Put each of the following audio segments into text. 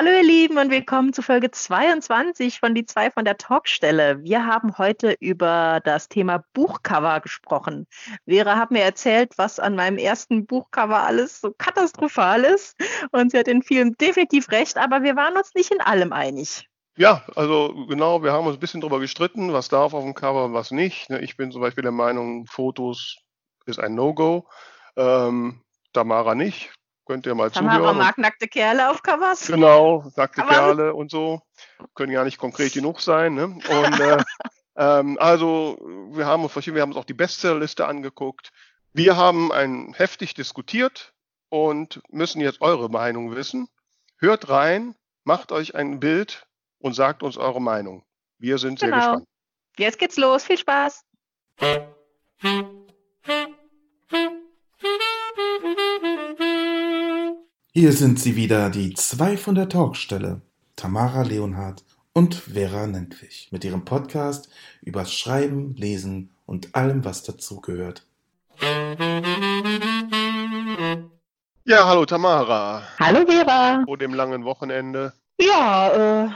Hallo ihr Lieben und willkommen zu Folge 22 von Die zwei von der Talkstelle. Wir haben heute über das Thema Buchcover gesprochen. Vera hat mir erzählt, was an meinem ersten Buchcover alles so katastrophal ist und sie hat in vielen definitiv recht, aber wir waren uns nicht in allem einig. Ja, also genau, wir haben uns ein bisschen darüber gestritten, was darf auf dem Cover was nicht. Ne, ich bin zum Beispiel der Meinung, Fotos ist ein No-Go. Ähm, Tamara nicht. Könnt ihr mal zuhören. mag nackte Kerle auf Covers. Genau, nackte Aber Kerle und so. Können ja nicht konkret genug sein. Ne? Und äh, ähm, also, wir haben uns wir haben uns auch die Bestsellerliste angeguckt. Wir haben ein heftig diskutiert und müssen jetzt eure Meinung wissen. Hört rein, macht euch ein Bild und sagt uns eure Meinung. Wir sind genau. sehr gespannt. Jetzt geht's los. Viel Spaß. Hier sind sie wieder, die zwei von der Talkstelle, Tamara Leonhardt und Vera Nentwich, mit ihrem Podcast übers Schreiben, Lesen und allem, was dazugehört. Ja, hallo Tamara. Hallo Vera. Vor dem langen Wochenende. Ja, äh,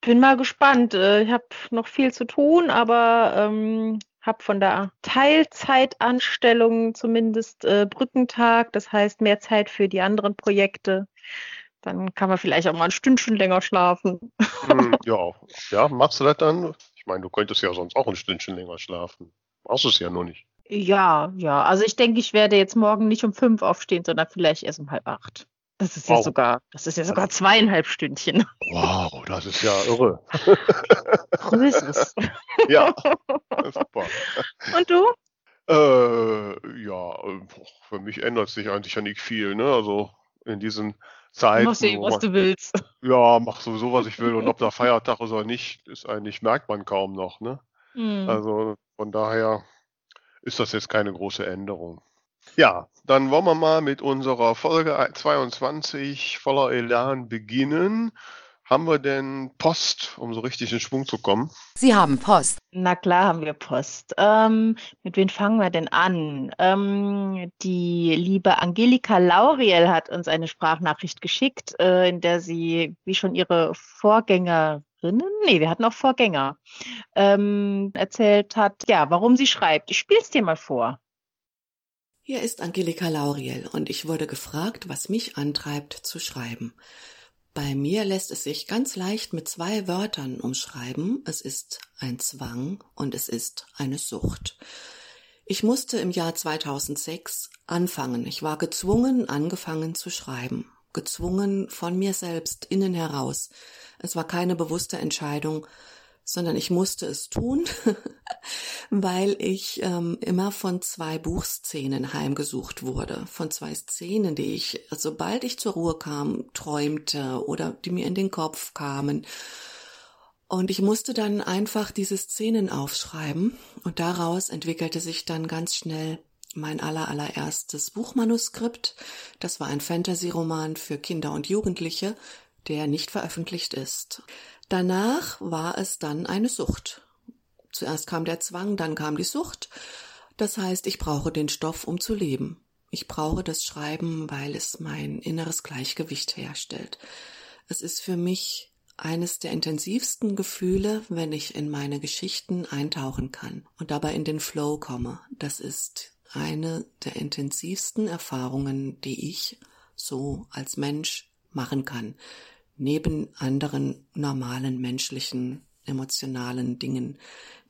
bin mal gespannt. Äh, ich habe noch viel zu tun, aber ähm, habe von der Teilzeitanstellung zumindest äh, Brückentag, das heißt mehr Zeit für die anderen Projekte. Dann kann man vielleicht auch mal ein Stündchen länger schlafen. Hm, ja, ja, machst du das dann? Ich meine, du könntest ja sonst auch ein Stündchen länger schlafen. Machst du es ja nur nicht. Ja, ja. Also ich denke, ich werde jetzt morgen nicht um fünf aufstehen, sondern vielleicht erst um halb acht. Das ist wow. ja sogar, das ist ja sogar zweieinhalb Stündchen. Wow, das ist ja irre. So ist es. Ja, super. Und du? Äh, ja, für mich ändert sich eigentlich ja nicht viel, ne? Also in diesen Zeiten. Mach sehen, was man, du willst. Ja, mach sowieso, was ich will. Und ob da Feiertag ist oder nicht, ist eigentlich, merkt man kaum noch, ne? Mhm. Also von daher ist das jetzt keine große Änderung. Ja, dann wollen wir mal mit unserer Folge 22 voller Elan beginnen. Haben wir denn Post, um so richtig in Schwung zu kommen? Sie haben Post. Na klar haben wir Post. Ähm, mit wem fangen wir denn an? Ähm, die liebe Angelika Lauriel hat uns eine Sprachnachricht geschickt, äh, in der sie, wie schon ihre Vorgängerinnen, nee, wir hatten auch Vorgänger, ähm, erzählt hat, ja, warum sie schreibt. Ich spiele es dir mal vor. Hier ist Angelika Lauriel und ich wurde gefragt, was mich antreibt zu schreiben. Bei mir lässt es sich ganz leicht mit zwei Wörtern umschreiben. Es ist ein Zwang und es ist eine Sucht. Ich musste im Jahr 2006 anfangen. Ich war gezwungen, angefangen zu schreiben. Gezwungen von mir selbst innen heraus. Es war keine bewusste Entscheidung, sondern ich musste es tun, weil ich ähm, immer von zwei Buchszenen heimgesucht wurde, von zwei Szenen, die ich, sobald ich zur Ruhe kam, träumte oder die mir in den Kopf kamen. Und ich musste dann einfach diese Szenen aufschreiben und daraus entwickelte sich dann ganz schnell mein aller allererstes Buchmanuskript. Das war ein Fantasy-Roman für Kinder und Jugendliche, der nicht veröffentlicht ist. Danach war es dann eine Sucht. Zuerst kam der Zwang, dann kam die Sucht. Das heißt, ich brauche den Stoff, um zu leben. Ich brauche das Schreiben, weil es mein inneres Gleichgewicht herstellt. Es ist für mich eines der intensivsten Gefühle, wenn ich in meine Geschichten eintauchen kann und dabei in den Flow komme. Das ist eine der intensivsten Erfahrungen, die ich so als Mensch machen kann neben anderen normalen menschlichen, emotionalen Dingen,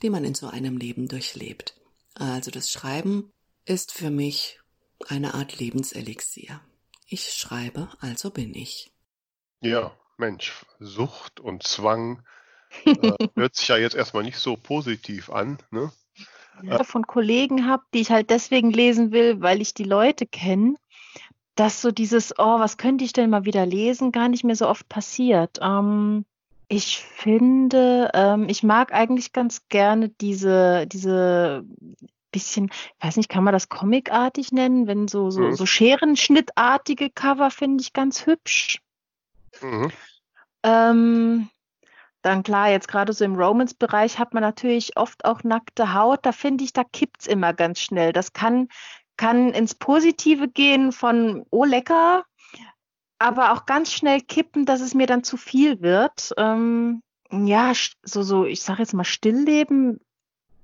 die man in so einem Leben durchlebt. Also das Schreiben ist für mich eine Art Lebenselixier. Ich schreibe, also bin ich. Ja, Mensch, Sucht und Zwang äh, hört sich ja jetzt erstmal nicht so positiv an, ne? Ja, von Kollegen habe, die ich halt deswegen lesen will, weil ich die Leute kenne dass so dieses, oh, was könnte ich denn mal wieder lesen, gar nicht mehr so oft passiert. Ähm, ich finde, ähm, ich mag eigentlich ganz gerne diese, diese bisschen, ich weiß nicht, kann man das comicartig nennen, wenn so, so, mhm. so Scherenschnittartige Cover finde ich ganz hübsch. Mhm. Ähm, dann klar, jetzt gerade so im Romance-Bereich hat man natürlich oft auch nackte Haut. Da finde ich, da kippt es immer ganz schnell. Das kann kann ins Positive gehen von, oh lecker, aber auch ganz schnell kippen, dass es mir dann zu viel wird. Ähm, ja, so, so, ich sage jetzt mal, Stillleben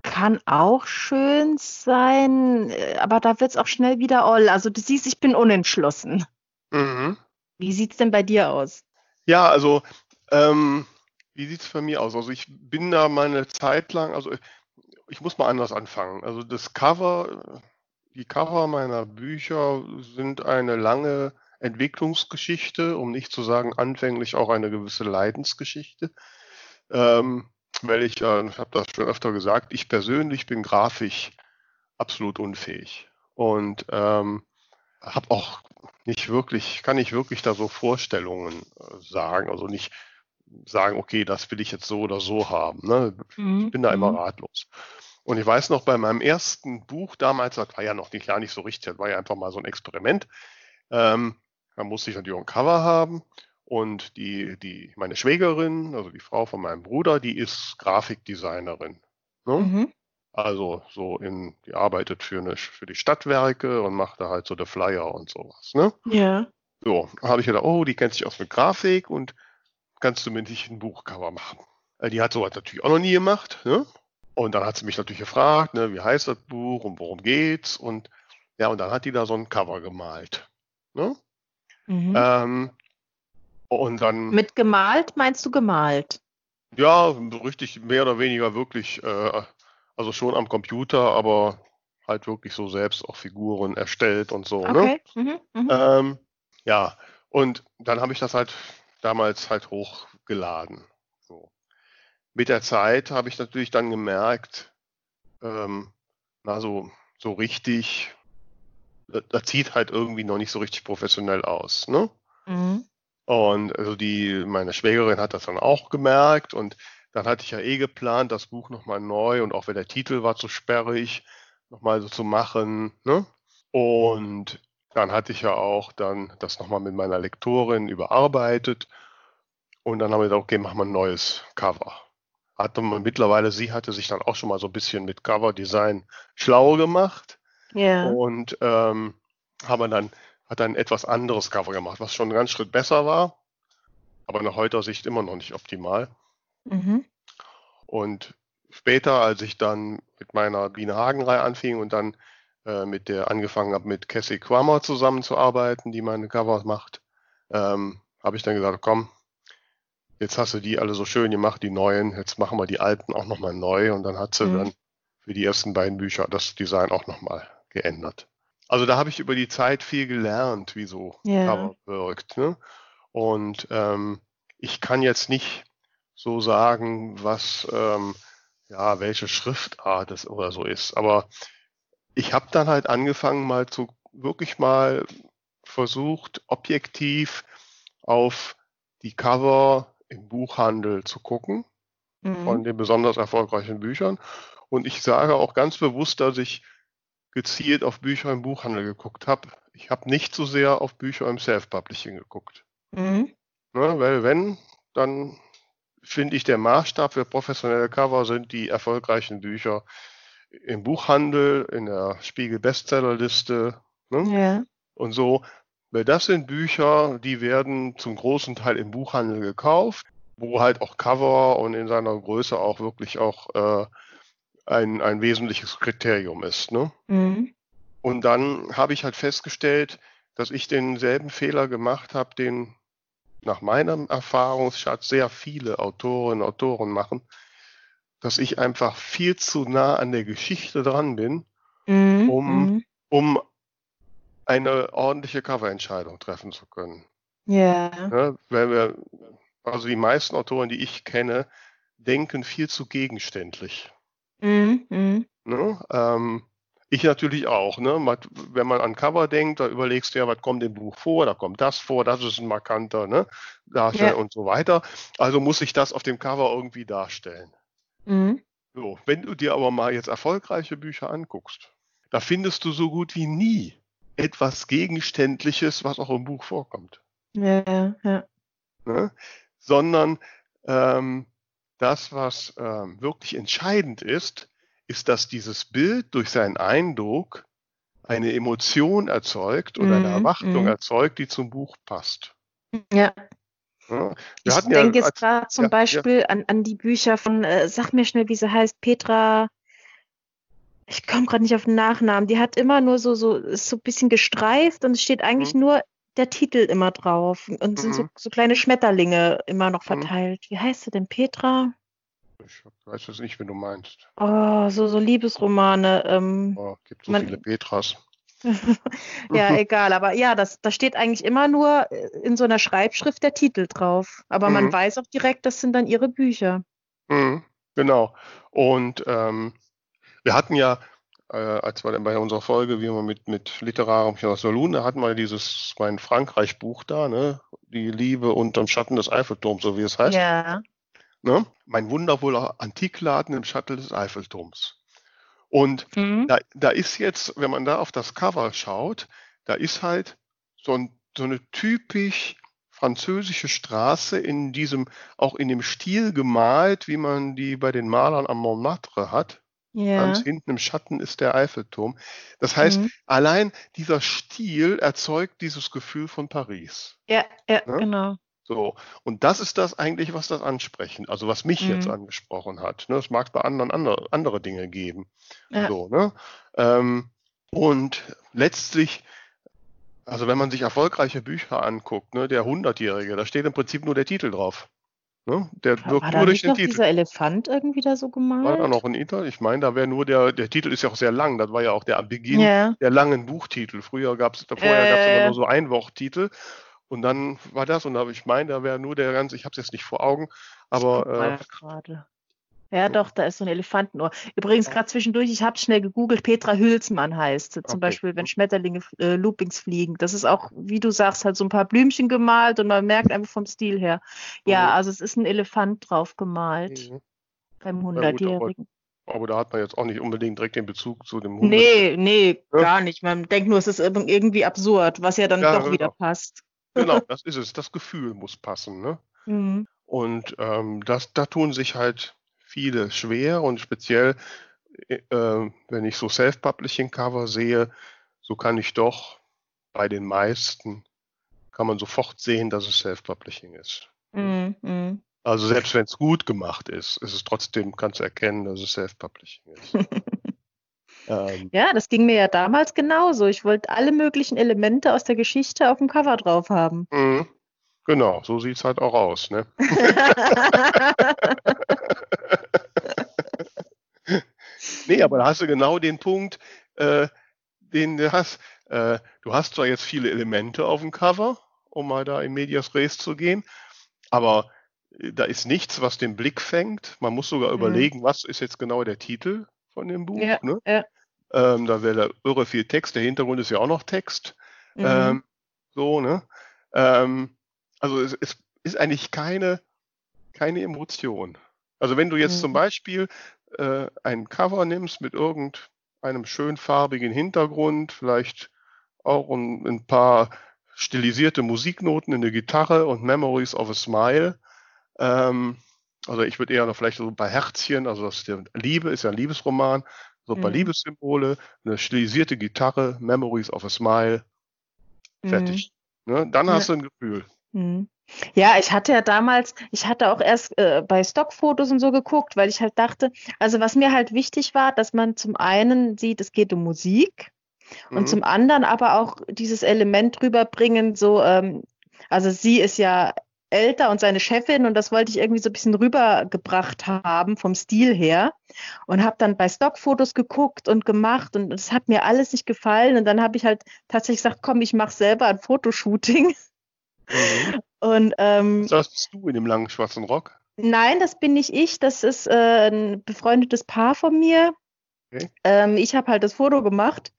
kann auch schön sein, äh, aber da wird es auch schnell wieder all. Also du siehst, ich bin unentschlossen. Mhm. Wie sieht es denn bei dir aus? Ja, also ähm, wie sieht es bei mir aus? Also ich bin da meine Zeit lang, also ich muss mal anders anfangen. Also das Cover, die Cover meiner Bücher sind eine lange Entwicklungsgeschichte, um nicht zu sagen anfänglich auch eine gewisse Leidensgeschichte. Ähm, weil ich, äh, ich habe das schon öfter gesagt, ich persönlich bin grafisch absolut unfähig und ähm, habe auch nicht wirklich, kann ich wirklich da so Vorstellungen äh, sagen, also nicht sagen, okay, das will ich jetzt so oder so haben. Ne? Mhm. Ich bin da immer mhm. ratlos. Und ich weiß noch, bei meinem ersten Buch damals, das war ja noch nicht, gar nicht so richtig, das war ja einfach mal so ein Experiment. Ähm, da musste ich natürlich auch ein Cover haben. Und die, die, meine Schwägerin, also die Frau von meinem Bruder, die ist Grafikdesignerin. Ne? Mhm. Also so in, die arbeitet für, eine, für die Stadtwerke und macht da halt so der Flyer und sowas. Ne? Ja. So, habe ich gedacht, oh, die kennt sich aus mit Grafik und kannst du mir nicht ein Buchcover machen? Die hat sowas natürlich auch noch nie gemacht. Ne? Und dann hat sie mich natürlich gefragt, ne, wie heißt das Buch und worum geht's? Und ja, und dann hat die da so ein Cover gemalt. Ne? Mhm. Ähm, und dann. Mit gemalt meinst du gemalt? Ja, richtig, mehr oder weniger wirklich, äh, also schon am Computer, aber halt wirklich so selbst auch Figuren erstellt und so. Ne? Okay. Ne? Mhm, mh. ähm, ja, und dann habe ich das halt damals halt hochgeladen. Mit der Zeit habe ich natürlich dann gemerkt, ähm, na so, so richtig, das, das sieht halt irgendwie noch nicht so richtig professionell aus. Ne? Mhm. Und also die, meine Schwägerin hat das dann auch gemerkt und dann hatte ich ja eh geplant, das Buch nochmal neu und auch wenn der Titel war zu sperrig, nochmal so zu machen. Ne? Und dann hatte ich ja auch dann das nochmal mit meiner Lektorin überarbeitet und dann haben wir gesagt, okay, machen wir ein neues Cover. Hatte man mittlerweile, sie hatte sich dann auch schon mal so ein bisschen mit Cover-Design schlau gemacht. Ja. Und ähm, haben dann hat ein etwas anderes Cover gemacht, was schon einen ganz Schritt besser war, aber nach heutiger Sicht immer noch nicht optimal. Mhm. Und später, als ich dann mit meiner Biene Hagen-Reihe anfing und dann äh, mit der angefangen habe, mit Cassie Quammer zusammenzuarbeiten, die meine Covers macht, ähm, habe ich dann gesagt, komm, jetzt hast du die alle so schön gemacht, die neuen, jetzt machen wir die alten auch nochmal neu und dann hat sie mhm. dann für die ersten beiden Bücher das Design auch nochmal geändert. Also da habe ich über die Zeit viel gelernt, wie so yeah. Cover wirkt. Ne? Und ähm, ich kann jetzt nicht so sagen, was, ähm, ja, welche Schriftart es oder so ist. Aber ich habe dann halt angefangen, mal zu wirklich mal versucht, objektiv auf die Cover im Buchhandel zu gucken mhm. von den besonders erfolgreichen Büchern. Und ich sage auch ganz bewusst, dass ich gezielt auf Bücher im Buchhandel geguckt habe. Ich habe nicht so sehr auf Bücher im Self-Publishing geguckt. Mhm. Ne, weil wenn, dann finde ich, der Maßstab für professionelle Cover sind die erfolgreichen Bücher im Buchhandel, in der Spiegel-Bestsellerliste ne? ja. und so. Weil das sind Bücher, die werden zum großen Teil im Buchhandel gekauft, wo halt auch Cover und in seiner Größe auch wirklich auch äh, ein, ein wesentliches Kriterium ist. Ne? Mhm. Und dann habe ich halt festgestellt, dass ich denselben Fehler gemacht habe, den nach meinem Erfahrungsschatz sehr viele Autorinnen und Autoren machen, dass ich einfach viel zu nah an der Geschichte dran bin, mhm. um, mhm. um eine ordentliche Coverentscheidung treffen zu können. Ja. ja weil wir, also die meisten Autoren, die ich kenne, denken viel zu gegenständlich. Mhm, mhm. Ne? Ähm, ich natürlich auch. Ne? Wenn man an Cover denkt, da überlegst du ja, was kommt im Buch vor, da kommt das vor, das ist ein markanter ne? Darsteller ja. und so weiter. Also muss ich das auf dem Cover irgendwie darstellen. Mhm. So, wenn du dir aber mal jetzt erfolgreiche Bücher anguckst, da findest du so gut wie nie etwas Gegenständliches, was auch im Buch vorkommt. Ja, ja. Ne? Sondern ähm, das, was ähm, wirklich entscheidend ist, ist, dass dieses Bild durch seinen Eindruck eine Emotion erzeugt oder eine mhm, Erwartung mm. erzeugt, die zum Buch passt. Ja. ja. ich denke ja, jetzt gerade zum ja, Beispiel An, an die Bücher von, äh, sag mir schnell, wie sie heißt, Petra ich komme gerade nicht auf den Nachnamen. Die hat immer nur so, so, ist so ein bisschen gestreift und es steht eigentlich mhm. nur der Titel immer drauf und sind so, mhm. so kleine Schmetterlinge immer noch mhm. verteilt. Wie heißt sie denn? Petra? Ich weiß es nicht, wenn du meinst. Oh, so, so Liebesromane. Ähm, oh, gibt so man, viele Petras. ja, egal. Aber ja, das, da steht eigentlich immer nur äh, in so einer Schreibschrift der Titel drauf. Aber mhm. man weiß auch direkt, das sind dann ihre Bücher. Mhm, genau. Und ähm, wir hatten ja, äh, als wir bei unserer Folge, wie wir mit, mit literarem Salon, da hatten wir dieses mein Frankreich-Buch da, ne? Die Liebe unterm Schatten des Eiffelturms, so wie es heißt. Ja. Ne? Mein wundervoller Antikladen im Schatten des Eiffelturms. Und mhm. da, da ist jetzt, wenn man da auf das Cover schaut, da ist halt so, ein, so eine typisch französische Straße in diesem, auch in dem Stil gemalt, wie man die bei den Malern am Montmartre hat. Ja. Ganz hinten im Schatten ist der Eiffelturm. Das heißt, mhm. allein dieser Stil erzeugt dieses Gefühl von Paris. Ja, ja, ne? genau. So, und das ist das eigentlich, was das ansprechen, also was mich mhm. jetzt angesprochen hat. Ne? Es mag bei anderen andere, andere Dinge geben. Ja. So, ne? Ähm, und letztlich, also wenn man sich erfolgreiche Bücher anguckt, ne, der Hundertjährige, da steht im Prinzip nur der Titel drauf. Ne? Der war, wirkt war nur durch den Titel. dieser Elefant irgendwie da so gemalt? War da noch ein Ital? Ich meine, da wäre nur der, der Titel ist ja auch sehr lang. Das war ja auch der Beginn yeah. der langen Buchtitel. Früher gab es, vorher äh, gab es immer nur so Einworttitel. Und dann war das, und da habe ich meine, da wäre nur der ganze, ich habe es jetzt nicht vor Augen, aber. Äh, gerade. Ja, doch, da ist so ein Elefantenohr. Übrigens, gerade zwischendurch, ich habe schnell gegoogelt, Petra Hülsmann heißt. Zum okay. Beispiel, wenn Schmetterlinge äh, Loopings fliegen. Das ist auch, wie du sagst, halt so ein paar Blümchen gemalt und man merkt einfach vom Stil her. Ja, mhm. also es ist ein Elefant drauf gemalt. Mhm. Beim 100-Jährigen. Aber, aber, da hat man jetzt auch nicht unbedingt direkt den Bezug zu dem 100 Nee, nee, ja? gar nicht. Man denkt nur, es ist irgendwie absurd, was ja dann ja, doch genau. wieder passt. Genau, das ist es. Das Gefühl muss passen. Ne? Mhm. Und ähm, das, da tun sich halt viele schwer und speziell, äh, wenn ich so Self-Publishing-Cover sehe, so kann ich doch bei den meisten, kann man sofort sehen, dass es Self-Publishing ist. Mm, mm. Also selbst wenn es gut gemacht ist, ist es trotzdem, kannst du erkennen, dass es Self-Publishing ist. ähm, ja, das ging mir ja damals genauso. Ich wollte alle möglichen Elemente aus der Geschichte auf dem Cover drauf haben. Mm, genau, so sieht es halt auch aus. Ne? nee, aber da hast du genau den Punkt, äh, den du hast. Äh, du hast zwar jetzt viele Elemente auf dem Cover, um mal da in Medias Res zu gehen, aber äh, da ist nichts, was den Blick fängt. Man muss sogar mhm. überlegen, was ist jetzt genau der Titel von dem Buch. Ja, ne? ja. Ähm, da wäre da irre viel Text. Der Hintergrund ist ja auch noch Text. Mhm. Ähm, so, ne? Ähm, also es, es, ist eigentlich keine, keine Emotion. Also wenn du jetzt mhm. zum Beispiel äh, ein Cover nimmst mit irgendeinem schön farbigen Hintergrund, vielleicht auch ein, ein paar stilisierte Musiknoten in der Gitarre und Memories of a Smile. Ähm, also ich würde eher noch vielleicht so ein paar Herzchen, also das der Liebe ist ja ein Liebesroman, so ein paar mhm. Liebessymbole, eine stilisierte Gitarre, Memories of a Smile, fertig. Mhm. Ne? Dann hast ja. du ein Gefühl. Mhm. Ja, ich hatte ja damals, ich hatte auch erst äh, bei Stockfotos und so geguckt, weil ich halt dachte, also was mir halt wichtig war, dass man zum einen sieht, es geht um Musik mhm. und zum anderen aber auch dieses Element rüberbringen, so, ähm, also sie ist ja älter und seine Chefin und das wollte ich irgendwie so ein bisschen rübergebracht haben vom Stil her und habe dann bei Stockfotos geguckt und gemacht und es hat mir alles nicht gefallen und dann habe ich halt tatsächlich gesagt, komm, ich mache selber ein Fotoshooting Mhm. Und, ähm, das bist du in dem langen schwarzen Rock? Nein, das bin nicht ich. Das ist äh, ein befreundetes Paar von mir. Okay. Ähm, ich habe halt das Foto gemacht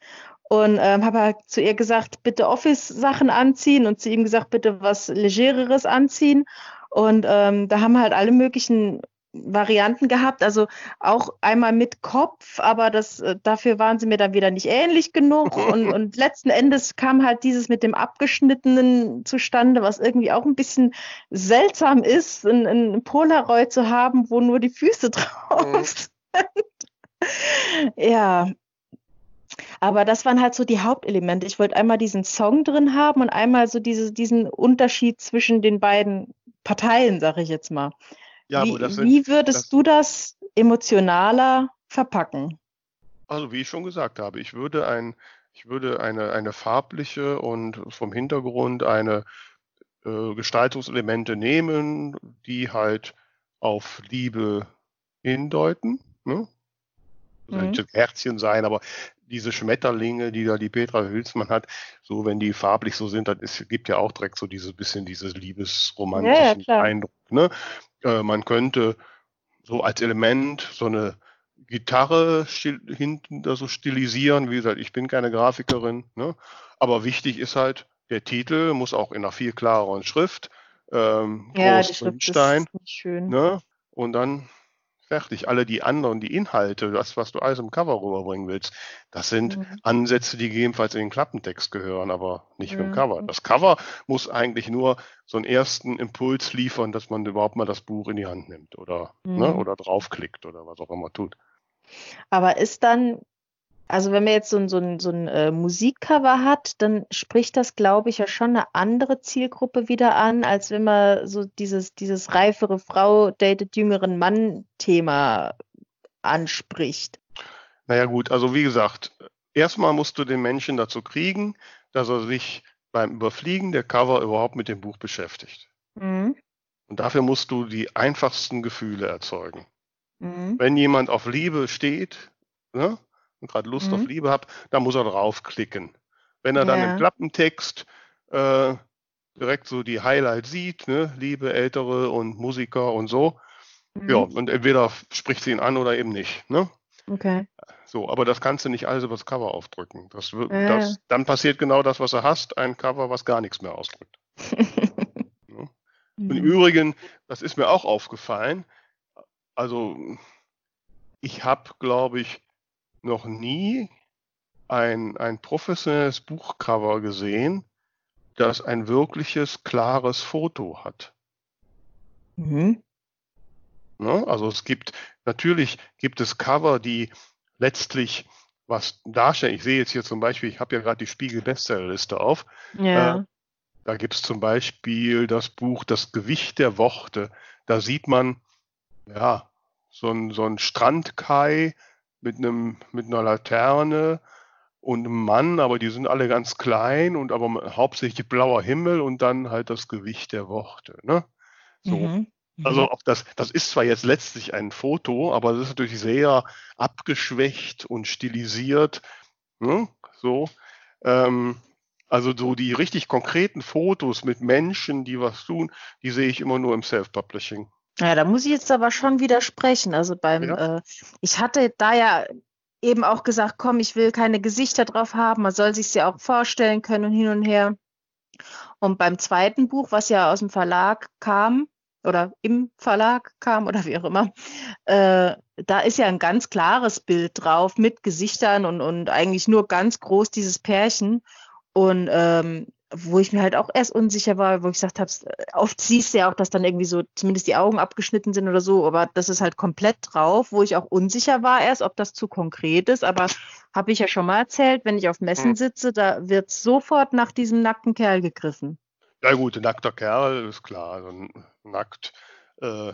und ähm, habe halt zu ihr gesagt, bitte Office-Sachen anziehen und zu ihm gesagt, bitte was Legereres anziehen. Und ähm, da haben halt alle möglichen Varianten gehabt, also auch einmal mit Kopf, aber das, äh, dafür waren sie mir dann wieder nicht ähnlich genug und, und letzten Endes kam halt dieses mit dem abgeschnittenen zustande, was irgendwie auch ein bisschen seltsam ist, ein, ein Polaroid zu haben, wo nur die Füße drauf mhm. sind. ja, Aber das waren halt so die Hauptelemente. Ich wollte einmal diesen Song drin haben und einmal so diese, diesen Unterschied zwischen den beiden Parteien, sag ich jetzt mal. Ja, wie, sind, wie würdest das, du das emotionaler verpacken? Also wie ich schon gesagt habe, ich würde ein, ich würde eine, eine farbliche und vom Hintergrund eine äh, Gestaltungselemente nehmen, die halt auf Liebe hindeuten. Ne? Mhm. Herzchen sein, aber diese Schmetterlinge, die da die Petra Hülsmann hat, so wenn die farblich so sind, das gibt ja auch direkt so dieses bisschen dieses liebesromantischen ja, ja, Eindruck. Ne? Äh, man könnte so als Element so eine Gitarre hinten da so stilisieren. Wie gesagt, ich bin keine Grafikerin, ne? aber wichtig ist halt, der Titel muss auch in einer viel klareren Schrift. Ähm, ja, die Schrift ist schön. Ne? Und dann fertig. Alle die anderen, die Inhalte, das, was du alles im Cover rüberbringen willst, das sind mhm. Ansätze, die gegebenenfalls in den Klappentext gehören, aber nicht mhm. im Cover. Das Cover muss eigentlich nur so einen ersten Impuls liefern, dass man überhaupt mal das Buch in die Hand nimmt oder, ne, mhm. ne, oder draufklickt oder was auch immer tut. Aber ist dann also wenn man jetzt so ein, so ein, so ein äh, Musikcover hat, dann spricht das, glaube ich, ja schon eine andere Zielgruppe wieder an, als wenn man so dieses, dieses reifere Frau datet jüngeren Mann-Thema anspricht. Naja gut, also wie gesagt, erstmal musst du den Menschen dazu kriegen, dass er sich beim Überfliegen der Cover überhaupt mit dem Buch beschäftigt. Mhm. Und dafür musst du die einfachsten Gefühle erzeugen. Mhm. Wenn jemand auf Liebe steht, ne, und gerade Lust mhm. auf Liebe hat, dann muss er draufklicken. Wenn er dann ja. im Klappentext äh, direkt so die Highlights sieht, ne, Liebe, Ältere und Musiker und so, mhm. ja, und entweder spricht sie ihn an oder eben nicht. Ne? Okay. So, aber das kannst du nicht alles über das Cover aufdrücken. Das, ja. das, dann passiert genau das, was du hast, ein Cover, was gar nichts mehr ausdrückt. ja. Und im mhm. Übrigen, das ist mir auch aufgefallen, also ich habe, glaube ich, noch nie ein, ein professionelles Buchcover gesehen, das ein wirkliches, klares Foto hat. Mhm. Ne? Also es gibt, natürlich gibt es Cover, die letztlich was darstellen. Ich sehe jetzt hier zum Beispiel, ich habe ja gerade die Spiegel-Bestsellerliste auf. Ja. Äh, da gibt es zum Beispiel das Buch Das Gewicht der Worte. Da sieht man, ja, so ein, so ein Strandkai mit einem mit einer Laterne und einem Mann, aber die sind alle ganz klein und aber hauptsächlich blauer Himmel und dann halt das Gewicht der Worte. Ne? So. Mhm. Also auch das, das ist zwar jetzt letztlich ein Foto, aber es ist natürlich sehr abgeschwächt und stilisiert. Ne? So. Ähm, also so die richtig konkreten Fotos mit Menschen, die was tun, die sehe ich immer nur im Self-Publishing. Ja, da muss ich jetzt aber schon widersprechen. Also beim, ja. äh, ich hatte da ja eben auch gesagt, komm, ich will keine Gesichter drauf haben, man soll sich ja auch vorstellen können und hin und her. Und beim zweiten Buch, was ja aus dem Verlag kam, oder im Verlag kam oder wie auch immer, äh, da ist ja ein ganz klares Bild drauf mit Gesichtern und, und eigentlich nur ganz groß dieses Pärchen. Und ähm, wo ich mir halt auch erst unsicher war, wo ich gesagt habe, oft siehst du ja auch, dass dann irgendwie so zumindest die Augen abgeschnitten sind oder so, aber das ist halt komplett drauf, wo ich auch unsicher war erst, ob das zu konkret ist, aber habe ich ja schon mal erzählt, wenn ich auf Messen hm. sitze, da wird sofort nach diesem nackten Kerl gegriffen. Ja gut, ein nackter Kerl ist klar, also nackt, äh,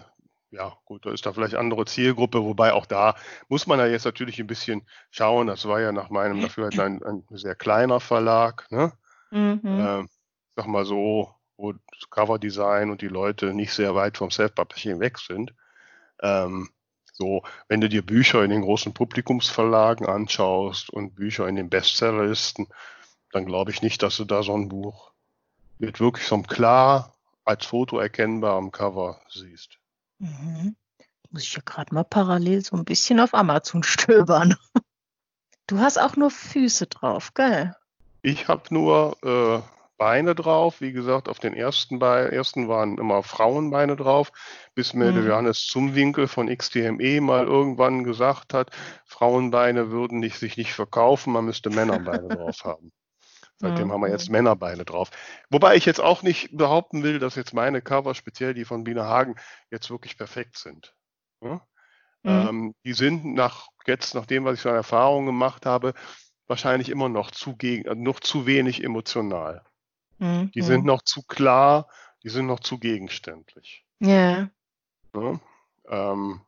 ja gut, da ist da vielleicht andere Zielgruppe, wobei auch da muss man ja jetzt natürlich ein bisschen schauen, das war ja nach meinem Dafürhalten ein, ein sehr kleiner Verlag, ne? Mhm. Äh, sag mal so, wo das Coverdesign und die Leute nicht sehr weit vom Self-Publishing weg sind. Ähm, so, wenn du dir Bücher in den großen Publikumsverlagen anschaust und Bücher in den Bestsellerlisten, dann glaube ich nicht, dass du da so ein Buch mit wirklich so einem klar als Foto erkennbarem Cover siehst. Mhm. Muss ich ja gerade mal parallel so ein bisschen auf Amazon stöbern. Du hast auch nur Füße drauf, gell? Ich habe nur äh, Beine drauf. Wie gesagt, auf den ersten, Be ersten waren immer Frauenbeine drauf, bis mir mhm. der Johannes Zumwinkel von XTME mal irgendwann gesagt hat, Frauenbeine würden nicht, sich nicht verkaufen, man müsste Männerbeine drauf haben. Seitdem mhm. haben wir jetzt Männerbeine drauf. Wobei ich jetzt auch nicht behaupten will, dass jetzt meine Cover, speziell die von Bina Hagen, jetzt wirklich perfekt sind. Ja? Mhm. Ähm, die sind nach jetzt, nach dem, was ich so an Erfahrungen gemacht habe, wahrscheinlich immer noch zu, gegen, äh, noch zu wenig emotional. Mhm. Die sind noch zu klar, die sind noch zu gegenständlich. Ja. Ne? Ähm,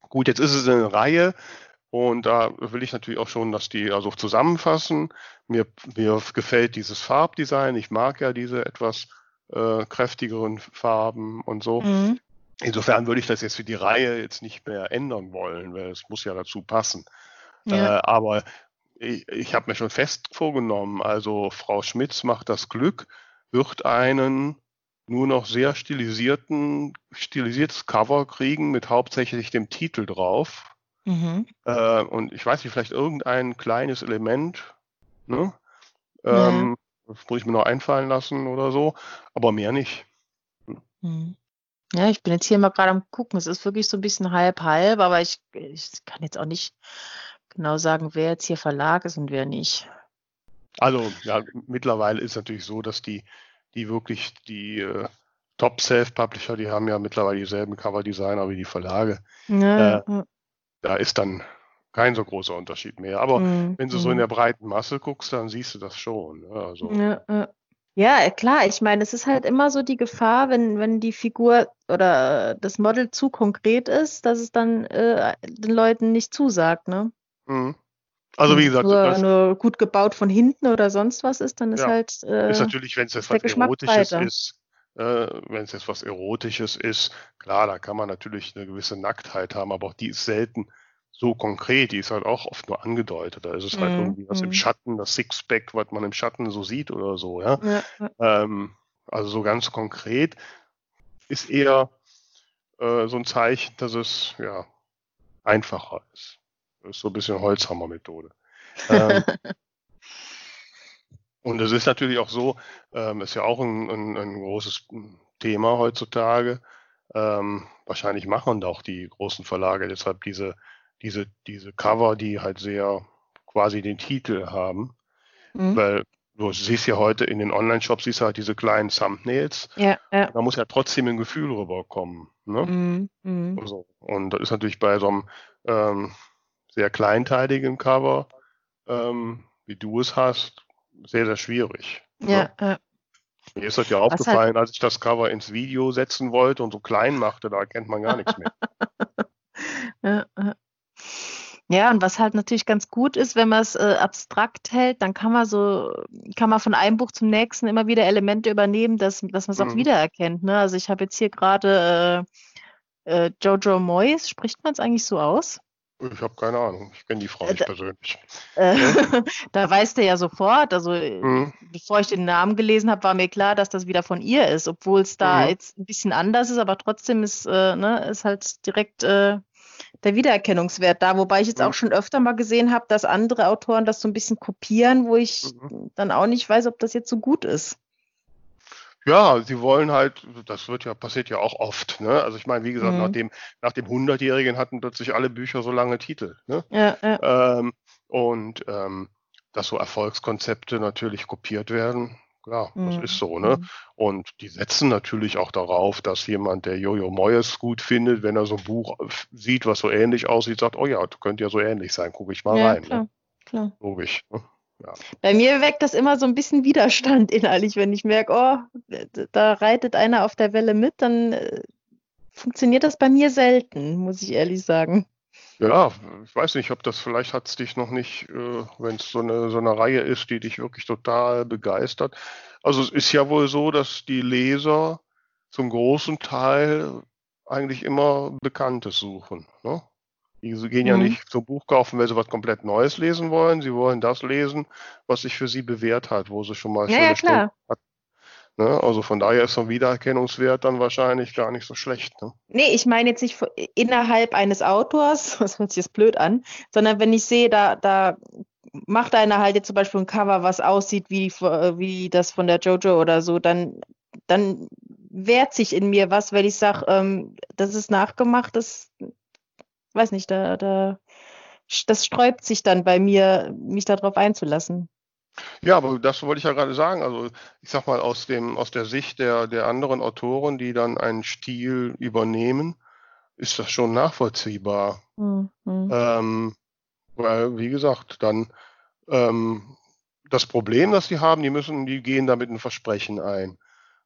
gut, jetzt ist es eine Reihe und da will ich natürlich auch schon, dass die also zusammenfassen. Mir, mir gefällt dieses Farbdesign. Ich mag ja diese etwas äh, kräftigeren Farben und so. Mhm. Insofern würde ich das jetzt für die Reihe jetzt nicht mehr ändern wollen, weil es muss ja dazu passen. Ja. Äh, aber ich, ich habe mir schon fest vorgenommen, also Frau Schmitz macht das Glück, wird einen nur noch sehr stilisierten, stilisiertes Cover kriegen mit hauptsächlich dem Titel drauf. Mhm. Äh, und ich weiß nicht, vielleicht irgendein kleines Element, ne? Ja. Ähm, Das muss ich mir noch einfallen lassen oder so, aber mehr nicht. Mhm. Ja, ich bin jetzt hier mal gerade am gucken. Es ist wirklich so ein bisschen halb halb, aber ich, ich kann jetzt auch nicht genau sagen, wer jetzt hier Verlag ist und wer nicht. Also ja, mittlerweile ist natürlich so, dass die, die wirklich die äh, Top Self-Publisher, die haben ja mittlerweile dieselben Cover-Designer wie die Verlage. Ja, Äh. Da ist dann kein so großer Unterschied mehr. Aber Mhm, wenn du so in mhm. der breiten Masse guckst, dann siehst du das schon. Ne? Also, Ja, ja. Ja, klar, ich meine, es ist halt immer so die Gefahr, wenn, wenn die Figur oder das Model zu konkret ist, dass es dann äh, den Leuten nicht zusagt, ne? Mhm. also wie es gesagt, nur, nur gut gebaut von hinten oder sonst was ist, dann ist Ja, halt äh, ist natürlich, wenn es jetzt was Erotisches breiter. ist, äh, wenn es jetzt was Erotisches ist, klar, da kann man natürlich eine gewisse Nacktheit haben, aber auch die ist selten so konkret, die ist halt auch oft nur angedeutet. Da ist es halt Mhm, irgendwie was im mhm. Schatten, das Sixpack, was man im Schatten so sieht oder so, ja. ja, ja. Ähm, also so ganz konkret ist eher äh, so ein Zeichen, dass es ja einfacher ist. Das ist so ein bisschen Holzhammer-Methode. Ähm, und es ist natürlich auch so, ähm, ist ja auch ein, ein, ein großes Thema heutzutage. Ähm, wahrscheinlich machen auch die großen Verlage deshalb diese, diese, diese Cover, die halt sehr quasi den Titel haben. Mhm. Weil du siehst ja heute in den Online-Shops, siehst du halt diese kleinen Thumbnails. Ja, ja. Da muss ja trotzdem ein Gefühl rüberkommen. Ne? Mhm, mhm. Und, so. und das ist natürlich bei so einem ähm, sehr kleinteiligen Cover, ähm, wie du es hast, sehr, sehr schwierig. Ja, ja. Mir ist das ja Was halt aufgefallen, als ich das Cover ins Video setzen wollte und so klein machte, da erkennt man gar nichts mehr. Ja, ja. Ja, und was halt natürlich ganz gut ist, wenn man es äh, abstrakt hält, dann kann man so, kann man von einem Buch zum nächsten immer wieder Elemente übernehmen, dass, dass man es auch Mhm. wiedererkennt. Ne? Also ich habe jetzt hier gerade äh, äh, Jojo Moyes, spricht man es eigentlich so aus? Ich habe keine Ahnung. Ich kenne die Frau Äh, nicht da- persönlich. Äh, da weißt du ja sofort, also äh, Mhm. bevor ich den Namen gelesen habe, war mir klar, dass das wieder von ihr ist, obwohl es da Mhm. jetzt ein bisschen anders ist, aber trotzdem ist, äh, ne, ist halt direkt äh, der Wiedererkennungswert da, wobei ich jetzt Mhm. auch schon öfter mal gesehen habe, dass andere Autoren das so ein bisschen kopieren, wo ich Mhm. dann auch nicht weiß, ob das jetzt so gut ist. Ja, sie wollen halt, das wird ja, passiert ja auch oft, ne? Also ich meine, wie gesagt, Mhm. nach dem, nach dem 100-Jährigen hatten plötzlich alle Bücher so lange Titel, ne? Ja, ja. Ähm, und ähm, dass so Erfolgskonzepte natürlich kopiert werden, klar, das Mhm. ist so, ne? Mhm. Und die setzen natürlich auch darauf, dass jemand, der Jojo Moyes gut findet, wenn er so ein Buch sieht, was so ähnlich aussieht, sagt, oh ja, das könnte ja so ähnlich sein, gucke ich mal Ja, rein. klar, Ne? klar. Logisch. Ne? Bei mir weckt das immer so ein bisschen Widerstand innerlich, wenn ich merke, oh, da reitet einer auf der Welle mit, dann äh, funktioniert das bei mir selten, muss ich ehrlich sagen. Ja, ich weiß nicht, ob das vielleicht hat es dich noch nicht, äh, wenn es so eine, so eine Reihe ist, die dich wirklich total begeistert. Also es ist ja wohl so, dass die Leser zum großen Teil eigentlich immer Bekanntes suchen. Ne? Die sie gehen ja Mhm. nicht zum Buch kaufen, weil sie was komplett Neues lesen wollen. Sie wollen das lesen, was sich für sie bewährt hat, wo sie schon mal Ja, ja, klar. Hatten. Ne? Also von daher ist so ein Wiedererkennungswert dann wahrscheinlich gar nicht so schlecht. Ne? Nee, ich meine jetzt nicht innerhalb eines Autors, das hört sich jetzt blöd an, sondern wenn ich sehe, da, da macht einer halt jetzt zum Beispiel ein Cover, was aussieht wie, v- wie das von der Jojo oder so, dann, dann wehrt sich in mir was, weil ich sage, ähm, das ist nachgemacht, das, weiß nicht, da, da, das sträubt sich dann bei mir, mich darauf einzulassen. Ja, aber das wollte ich ja gerade sagen. Also ich sag mal aus dem, aus der Sicht der, der anderen Autoren, die dann einen Stil übernehmen, ist das schon nachvollziehbar. Hm, hm. Ähm, weil, wie gesagt, dann ähm, das Problem, das sie haben, die müssen, die gehen damit ein Versprechen ein.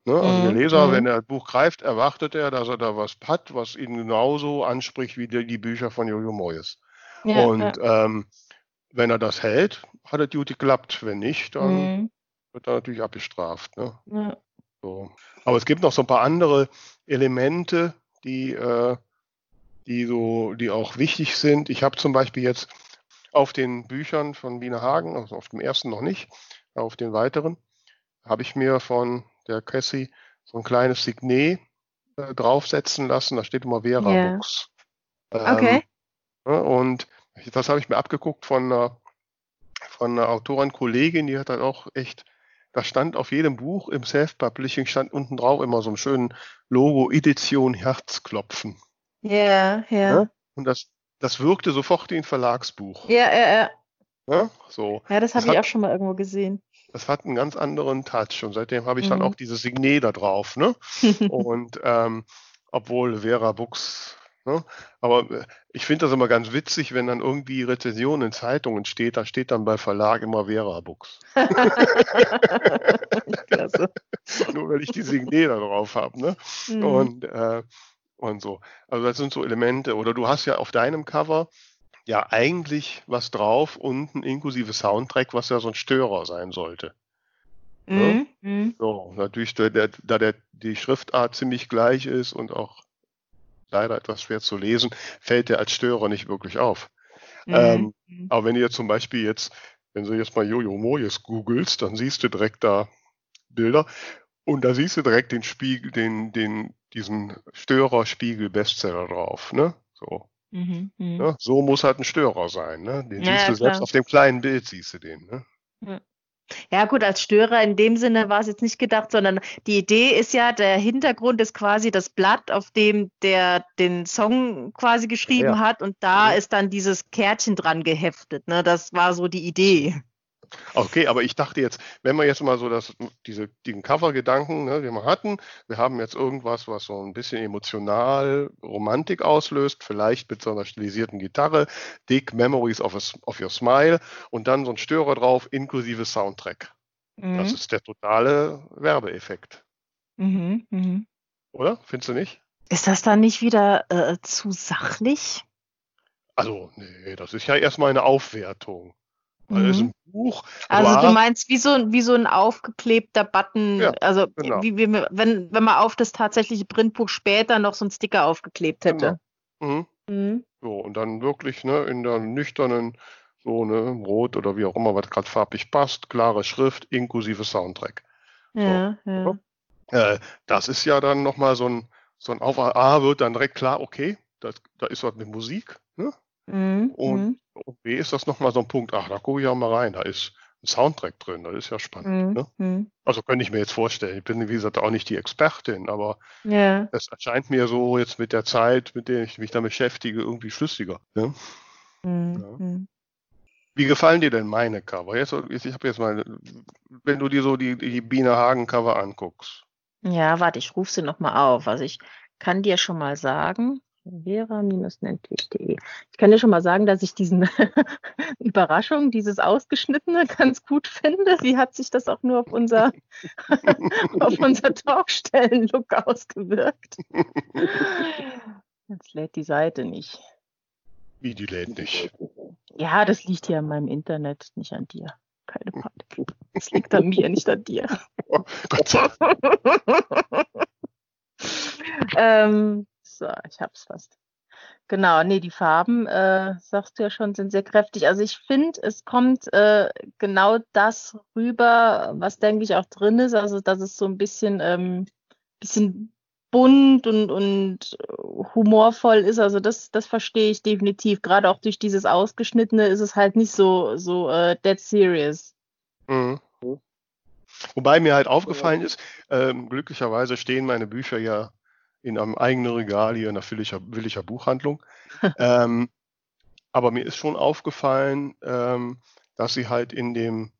Ne? Also der Leser, mhm. wenn er das Buch greift, erwartet er, dass er da was hat, was ihn genauso anspricht wie die, die Bücher von Jojo Moyes. Ja, und ja. Ähm, wenn er das hält, hat es gut geklappt. Wenn nicht, dann mhm. wird er natürlich abgestraft. Ne? Ja. So. Aber es gibt noch so ein paar andere Elemente, die, äh, die, so, die auch wichtig sind. Ich habe zum Beispiel jetzt auf den Büchern von Wiener Hagen, also auf dem ersten noch nicht, auf den weiteren, habe ich mir von der Cassie so ein kleines Signet äh, draufsetzen lassen. Da steht immer Vera yeah. Books. Ähm, okay. Und das habe ich mir abgeguckt von einer, von einer Autorin, Kollegin, die hat dann auch echt, da stand auf jedem Buch im Self-Publishing stand unten drauf immer so ein schönen Logo Edition Herzklopfen. Ja, yeah, ja. Yeah. Und das, das wirkte sofort wie ein Verlagsbuch. Ja, ja, ja. Ja, so. ja das habe ich hat, auch schon mal irgendwo gesehen. Das hat einen ganz anderen Touch und seitdem habe ich mhm. dann auch dieses Signet da drauf. Ne? und ähm, obwohl Vera Books Ne? Aber äh, ich finde das immer ganz witzig, wenn dann irgendwie Rezensionen in Zeitungen steht, da steht dann bei Verlag immer Vera Books. Nur weil ich die Signet da drauf habe. Ne? Mhm. Und, äh, und so. Also das sind so Elemente. Oder du hast ja auf deinem Cover ja eigentlich was drauf, unten inklusive Soundtrack, was ja so ein Störer sein sollte. Mhm. Ne? So, natürlich, da der, da der, die Schriftart ziemlich gleich ist und auch leider etwas schwer zu lesen, fällt der als Störer nicht wirklich auf. Mhm. Ähm, mhm. aber wenn ihr zum Beispiel jetzt, wenn du jetzt mal Jojo Moyes googelst, dann siehst du direkt da Bilder und da siehst du direkt den Spiegel, den, den, diesen Störerspiegel-Bestseller drauf, ne? So. Mhm, ja, mhm. so muss halt ein Störer sein, ne? Den ja, siehst du selbst auf dem kleinen Bild siehst du den, ne? Ja. Ja, gut, als Störer in dem Sinne war es jetzt nicht gedacht, sondern die Idee ist ja, der Hintergrund ist quasi das Blatt, auf dem der den Song quasi geschrieben ja. hat und da ja. ist dann dieses Kärtchen dran geheftet. Ne? Das war so die Idee. Okay, aber ich dachte jetzt, wenn wir jetzt mal so das, diese, den Cover-Gedanken, ne, den wir hatten, wir haben jetzt irgendwas, was so ein bisschen emotional Romantik auslöst, vielleicht mit so einer stilisierten Gitarre, Dick Memories of, a, of Your Smile und dann so ein Störer drauf, inklusive Soundtrack. Mhm. Das ist der totale Werbeeffekt. Mhm, mh. Oder? Findest du nicht? Ist das dann nicht wieder äh, zu sachlich? Also, nee, das ist ja erstmal eine Aufwertung. Mhm. ist ein Buch. Also du meinst wie so, wie so ein aufgeklebter Button, ja, also genau. wie, wie, wenn, wenn man auf das tatsächliche Printbuch später noch so einen Sticker aufgeklebt hätte. Genau. Mhm. Mhm. So, und dann wirklich ne, in der nüchternen, so ne, rot oder wie auch immer, was gerade farblich passt, klare Schrift, inklusive Soundtrack. Ja, so. ja. Äh, das ist ja dann nochmal so ein, so ein Auf A wird dann direkt klar, okay, das, da ist was mit Musik. Ne? Mhm. Und mhm. B ist das nochmal so ein Punkt, ach, da gucke ich auch mal rein, da ist ein Soundtrack drin, das ist ja spannend. Mhm. Ne? Mhm. Also könnte ich mir jetzt vorstellen. Ich bin, wie gesagt, auch nicht die Expertin, aber ja. es erscheint mir so jetzt mit der Zeit, mit der ich mich damit beschäftige, irgendwie schlüssiger. Ne? Mhm. Ja. Mhm. Wie gefallen dir denn meine Cover? Jetzt, ich habe jetzt mal, wenn du dir so die, die Biene Hagen Cover anguckst. Ja, warte, ich rufe sie nochmal auf. Also ich kann dir schon mal sagen, vera-nentwich.de. Ich kann dir schon mal sagen, dass ich diesen Überraschung, dieses Ausgeschnittene ganz gut finde. Sie hat sich das auch nur auf unser, auf unser Talkstellen-Look ausgewirkt. Jetzt lädt die Seite nicht. Wie die lädt nicht? Ja, das liegt hier an meinem Internet, nicht an dir. Keine Panik. Das liegt an mir, nicht an dir. Oh, Gott sei Dank. ähm, so, ich hab's fast. Genau, nee, die Farben, äh, sagst du ja schon, sind sehr kräftig. Also ich finde, es kommt äh, genau das rüber, was denke ich auch drin ist. Also dass es so ein bisschen, ähm, bisschen bunt und, und humorvoll ist. Also das, das verstehe ich definitiv. Gerade auch durch dieses Ausgeschnittene ist es halt nicht so, so äh, dead serious. Mhm. Wobei mir halt aufgefallen ist, ähm, glücklicherweise stehen meine Bücher ja in einem eigenen Regal hier in der Willicher, Willicher Buchhandlung. ähm, aber mir ist schon aufgefallen, ähm, dass sie halt in dem,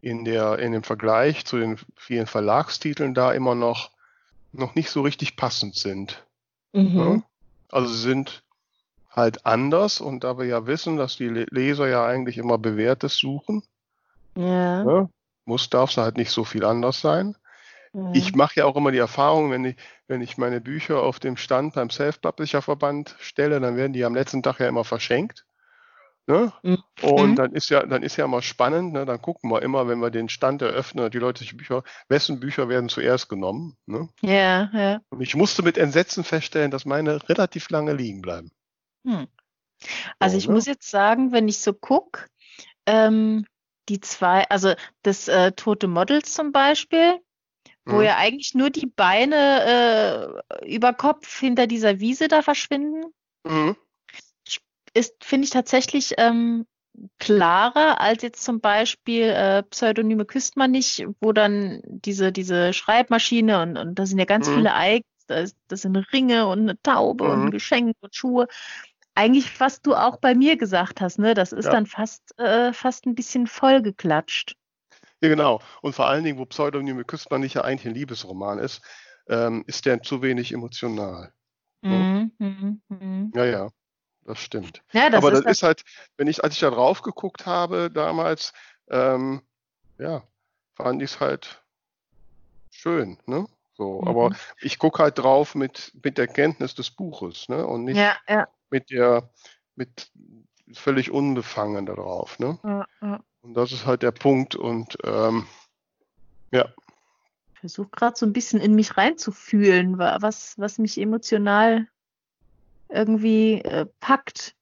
in, der, in dem Vergleich zu den vielen Verlagstiteln da immer noch, noch nicht so richtig passend sind. Mhm. Ja? Also sie sind halt anders und da wir ja wissen, dass die Leser ja eigentlich immer Bewährtes suchen, Ja. ne, muss, darf es halt nicht so viel anders sein. Ja. Ich mache ja auch immer die Erfahrung, wenn ich, wenn ich meine Bücher auf dem Stand beim Self-Publisher-Verband stelle, dann werden die am letzten Tag ja immer verschenkt. Ne? Mhm. Und dann ist ja, dann ist ja immer spannend, ne? dann gucken wir immer, wenn wir den Stand eröffnen die Leute sich Bücher, wessen Bücher werden zuerst genommen. Ne? Ja, ja. Und ich musste mit Entsetzen feststellen, dass meine relativ lange liegen bleiben. Hm. Also So, ich ne? muss jetzt sagen, wenn ich so gucke, ähm, die zwei, also das äh, Tote Models zum Beispiel, wo Mhm. ja eigentlich nur die Beine äh, über Kopf hinter dieser Wiese da verschwinden, Mhm. ist, finde ich tatsächlich ähm, klarer als jetzt zum Beispiel äh, Pseudonyme küsst man nicht, wo dann diese, diese Schreibmaschine und, und da sind ja ganz Mhm. viele Icons, da ist, das sind Ringe und eine Taube und ein Mhm. Geschenk und Schuhe. Eigentlich, was du auch bei mir gesagt hast, ne? Das ist Ja. dann fast, äh, fast ein bisschen vollgeklatscht. Ja, genau. Und vor allen Dingen, wo Pseudonyme küsst man nicht ja eigentlich ein Liebesroman ist, ähm, ist der zu wenig emotional. Mhm, mhm, mhm. Ja, ja, das stimmt. Ja, das Aber das ist das. ist halt, wenn ich, als ich da drauf geguckt habe damals, ähm, ja, fand ich es halt schön, ne? So, aber Mhm. ich gucke halt drauf mit, mit der Kenntnis des Buches, ne? Und nicht Ja, ja, mit der, mit völlig unbefangen da drauf, ne? ja, ja. Und das ist halt der Punkt und ähm, ja, Ich versuche gerade so ein bisschen in mich reinzufühlen, wa- was, was mich emotional irgendwie äh, packt.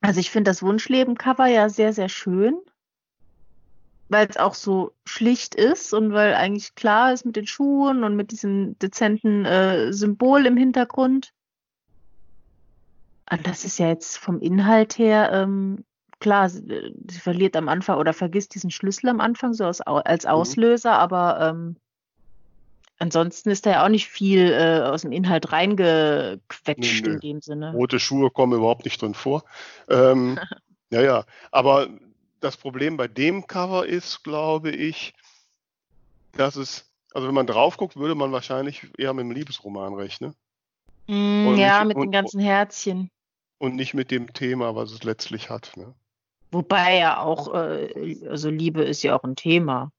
Also ich finde das Wunschleben-Cover ja sehr, sehr schön, weil es auch so schlicht ist und weil eigentlich klar ist mit den Schuhen und mit diesem dezenten äh, Symbol im Hintergrund. Und das ist ja jetzt vom Inhalt her, ähm, klar, sie, äh, sie verliert am Anfang oder vergisst diesen Schlüssel am Anfang so als, als Auslöser, aber ähm, ansonsten ist da ja auch nicht viel äh, aus dem Inhalt reingequetscht nö. in dem Sinne. rote Schuhe kommen überhaupt nicht drin vor. Ähm, ja, ja, aber das Problem bei dem Cover ist, glaube ich, dass es, also wenn man drauf guckt, würde man wahrscheinlich eher mit einem Liebesroman rechnen Mm, ja, nicht- mit und- den ganzen Herzchen. und nicht mit dem Thema, was es letztlich hat. Ne? Wobei ja auch, äh, also Liebe ist ja auch ein Thema.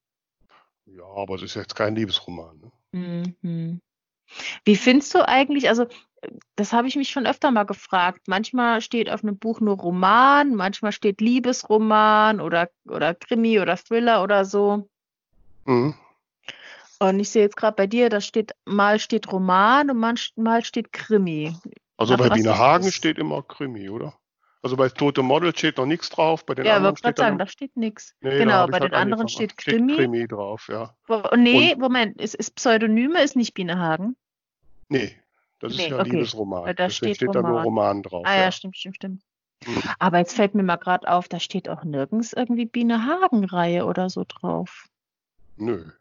Ja, aber es ist jetzt kein Liebesroman. Ne? Mhm. Wie findest du eigentlich, also das habe ich mich schon öfter mal gefragt. Manchmal steht auf einem Buch nur Roman, manchmal steht Liebesroman oder, oder Krimi oder Thriller oder so. Mhm. Und ich sehe jetzt gerade bei dir, da steht, mal steht Roman und mal steht Krimi. Also bei was Wiener ist Hagen das? steht immer Krimi, oder? Also bei Tote Model steht noch nichts drauf, bei den Ja, anderen steht sagen, da steht nichts. Nee, Genau, bei halt den anderen angefangen. steht Krimi. Krimi drauf, ja. Wo- Nee, Moment, ist, ist Pseudonyme, ist nicht Biene Hagen. Nee, das ist Nee, ja okay. Liebesroman. Da Deswegen steht steht da nur Roman. Drauf. Ah ja, ja. stimmt, stimmt, stimmt. Mhm. Aber jetzt fällt mir mal gerade auf, da steht auch nirgends irgendwie Biene Hagen-Reihe oder so drauf. Nö.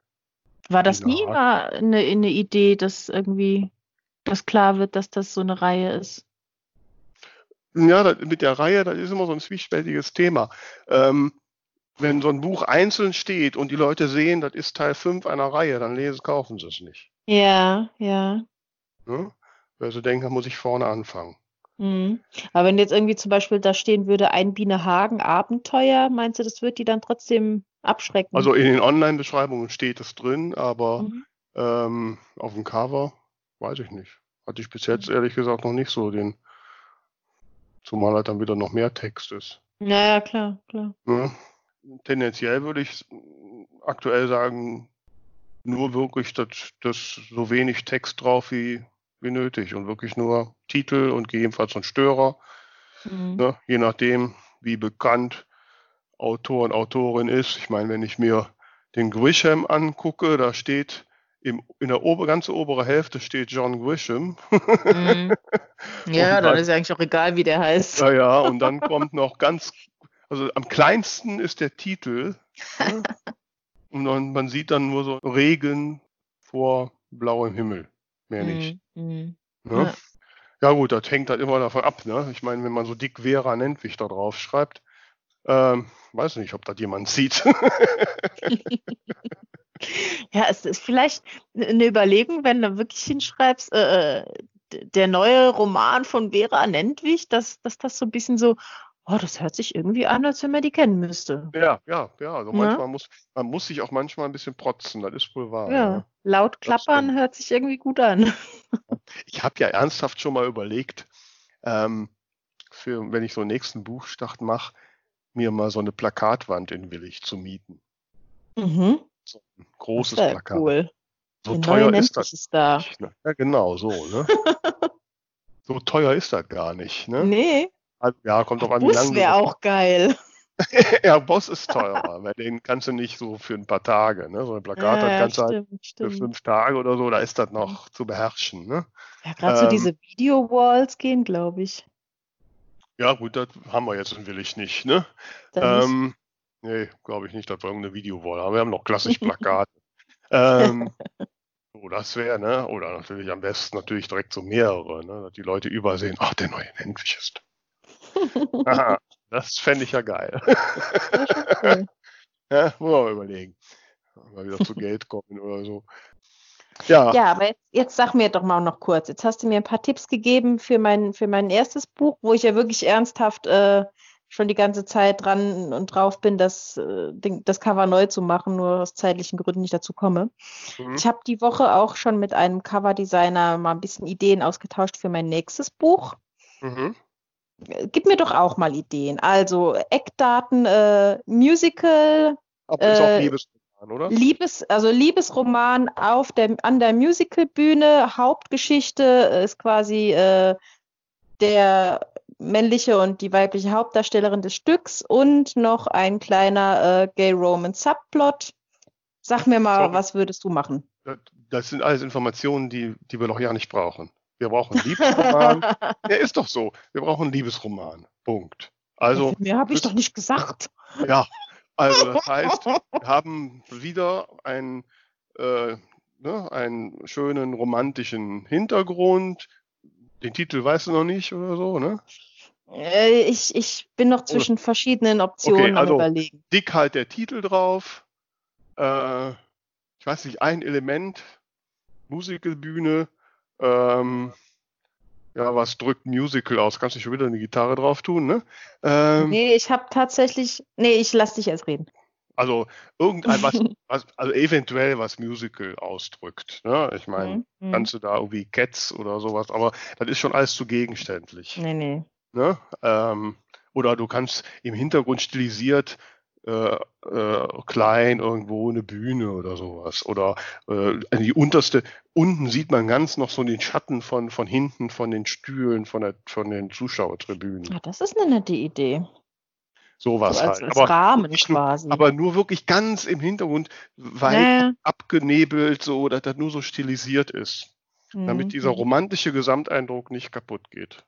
War das nie mal eine, eine Idee, dass irgendwie dass klar wird, dass das so eine Reihe ist? Ja, das, mit der Reihe, das ist immer so ein zwiespältiges Thema. Ähm, wenn so ein Buch einzeln steht und die Leute sehen, das ist Teil 5 einer Reihe, dann lesen, kaufen sie es nicht. Ja, ja. Ne? Weil sie denken, da muss ich vorne anfangen. Mhm. Aber wenn jetzt irgendwie zum Beispiel da stehen würde, ein Biene Hagen Abenteuer, meinst du, das wird die dann trotzdem abschrecken? Also in den Online-Beschreibungen steht es drin, aber Mhm. ähm, auf dem Cover weiß ich nicht. Hatte ich bis Mhm. jetzt ehrlich gesagt noch nicht so den, zumal halt dann wieder noch mehr Text ist. Ja, ja, klar, klar. Ne? Tendenziell würde ich aktuell sagen, nur wirklich das, das so wenig Text drauf wie, wie nötig und wirklich nur Titel und gegebenenfalls ein Störer, Mhm. ne? je nachdem, wie bekannt Autor und Autorin ist. Ich meine, wenn ich mir den Grisham angucke, da steht im, in der ober, ganz obere Hälfte steht John Grisham. Mhm. Ja, dann dann- ist eigentlich auch egal, wie der heißt. Ja, ja, und dann kommt noch ganz, also am kleinsten ist der Titel. Ne? Und dann, man sieht dann nur so Regen vor blauem Himmel. Mehr nicht. Mhm. Ne? Ja. Ja. gut, das hängt halt immer davon ab. Ne? Ich meine, wenn man so dick Vera Nentwich da drauf schreibt, ähm, weiß nicht, ob das jemand sieht. Ja, es ist vielleicht eine Überlegung, wenn du wirklich hinschreibst, äh, der neue Roman von Vera Nentwich, dass, dass das so ein bisschen so, oh, das hört sich irgendwie an, als wenn man die kennen müsste. Ja, ja, ja. Also manchmal ja? muss man muss sich auch manchmal ein bisschen protzen, das ist wohl wahr. Ja, ja. laut klappern hört sich irgendwie gut an. Ich habe ja ernsthaft schon mal überlegt, ähm, für, wenn ich so einen nächsten Buchstart mache, mir mal so eine Plakatwand in Willig zu mieten. Mhm. So ein großes Plakat. Cool. So Der teuer ist das. Ist da. Ne? Ja, genau, so, ne? so teuer ist das gar nicht, ne? Nee. Also, ja, kommt doch an, wie lange. wäre auch geil. ja, Boss ist teurer, weil den kannst du nicht so für ein paar Tage, ne? So ein Plakat ja, hat kannst ja, halt für fünf Tage oder so, da ist das noch zu beherrschen, ne? Ja, gerade ähm, so diese Video-Walls gehen, glaube ich. Ja, gut, das haben wir jetzt Willig nicht, ne? Ähm, nee, glaube ich nicht, dass wir irgendeine Video-Wall haben. Wir haben noch klassisch Plakate. ähm, so, das wäre, ne? Oder natürlich am besten natürlich direkt so mehrere, ne? Dass die Leute übersehen, ach, der neue Endlich ist. Aha, das fände ich ja geil. ja, muss man überlegen. Mal wieder zu Geld kommen oder so. Ja. ja, aber jetzt, jetzt sag mir doch mal noch kurz. Jetzt hast du mir ein paar Tipps gegeben für mein, für mein erstes Buch, wo ich ja wirklich ernsthaft äh, schon die ganze Zeit dran und drauf bin, das, äh, das Cover neu zu machen, nur aus zeitlichen Gründen nicht dazu komme. Mhm. Ich habe die Woche auch schon mit einem Coverdesigner mal ein bisschen Ideen ausgetauscht für mein nächstes Buch. Mhm. Gib mir doch auch mal Ideen. Also Eckdaten, äh, Musical. Ist äh, auch Liebesroman, oder? Liebes, also Liebesroman auf der, an der Musicalbühne. Hauptgeschichte ist quasi äh, der männliche und die weibliche Hauptdarstellerin des Stücks und noch ein kleiner äh, Gay Roman Subplot. Sag mir mal, Sorry. was würdest du machen? Das sind alles Informationen, die, die wir noch ja nicht brauchen. Wir brauchen einen Liebesroman. ja, ist doch so. Wir brauchen einen Liebesroman. Punkt. Also. Mehr habe ich doch nicht gesagt. Ja, also das heißt, wir haben wieder einen, äh, ne, einen schönen romantischen Hintergrund. Den Titel weißt du noch nicht oder so, ne? Äh, ich, ich bin noch zwischen oder? verschiedenen Optionen okay, also überlegen. Dick halt der Titel drauf. Äh, ich weiß nicht, ein Element, Musicalbühne, ähm, ja, was drückt Musical aus? Kannst du schon wieder eine Gitarre drauf tun, ne? Ähm, nee, ich habe tatsächlich. Nee, ich lass dich erst reden. Also irgendein was, was, also eventuell was Musical ausdrückt. Ne? Ich meine, mhm, mhm. kannst du da irgendwie Cats oder sowas, aber das ist schon alles zu gegenständlich. Nee, nee. Ne? Ähm, oder du kannst im Hintergrund stilisiert äh, äh, klein irgendwo eine Bühne oder sowas. Oder äh, die unterste, unten sieht man ganz noch so den Schatten von, von hinten, von den Stühlen, von, der, von den Zuschauertribünen. Ja, das ist eine nette Idee. Sowas so als, halt. Als aber Rahmen quasi. aber nur wirklich ganz im Hintergrund, weit naja. abgenebelt, so, dass das nur so stilisiert ist. Mhm. Damit dieser romantische Gesamteindruck nicht kaputt geht.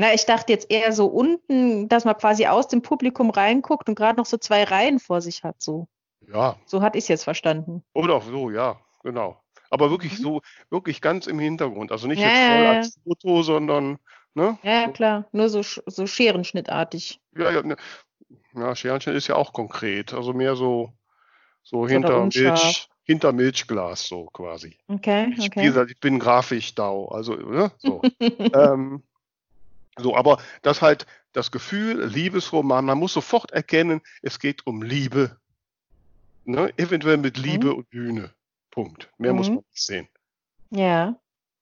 Na, ich dachte jetzt eher so unten, dass man quasi aus dem Publikum reinguckt und gerade noch so zwei Reihen vor sich hat, so. Ja. So hatte ich es jetzt verstanden. Oder auch so, ja, genau. Aber wirklich mhm. so, wirklich ganz im Hintergrund. Also nicht ja, jetzt voll ja, als Foto, sondern, ne? Ja, ja, klar. Nur so, so Scherenschnittartig. Ja, ja, ne. ja, Scherenschnitt ist ja auch konkret. Also mehr so, so hinter Milch, hinter Milchglas, so quasi. Okay, ich, okay. Wie gesagt, ich bin Grafikdau, also, ne? So. ähm, so, aber das halt das Gefühl, Liebesroman, man muss sofort erkennen, es geht um Liebe. Ne? Eventuell mit Liebe mhm. und Bühne. Punkt. Mehr mhm. muss man nicht sehen. Ja.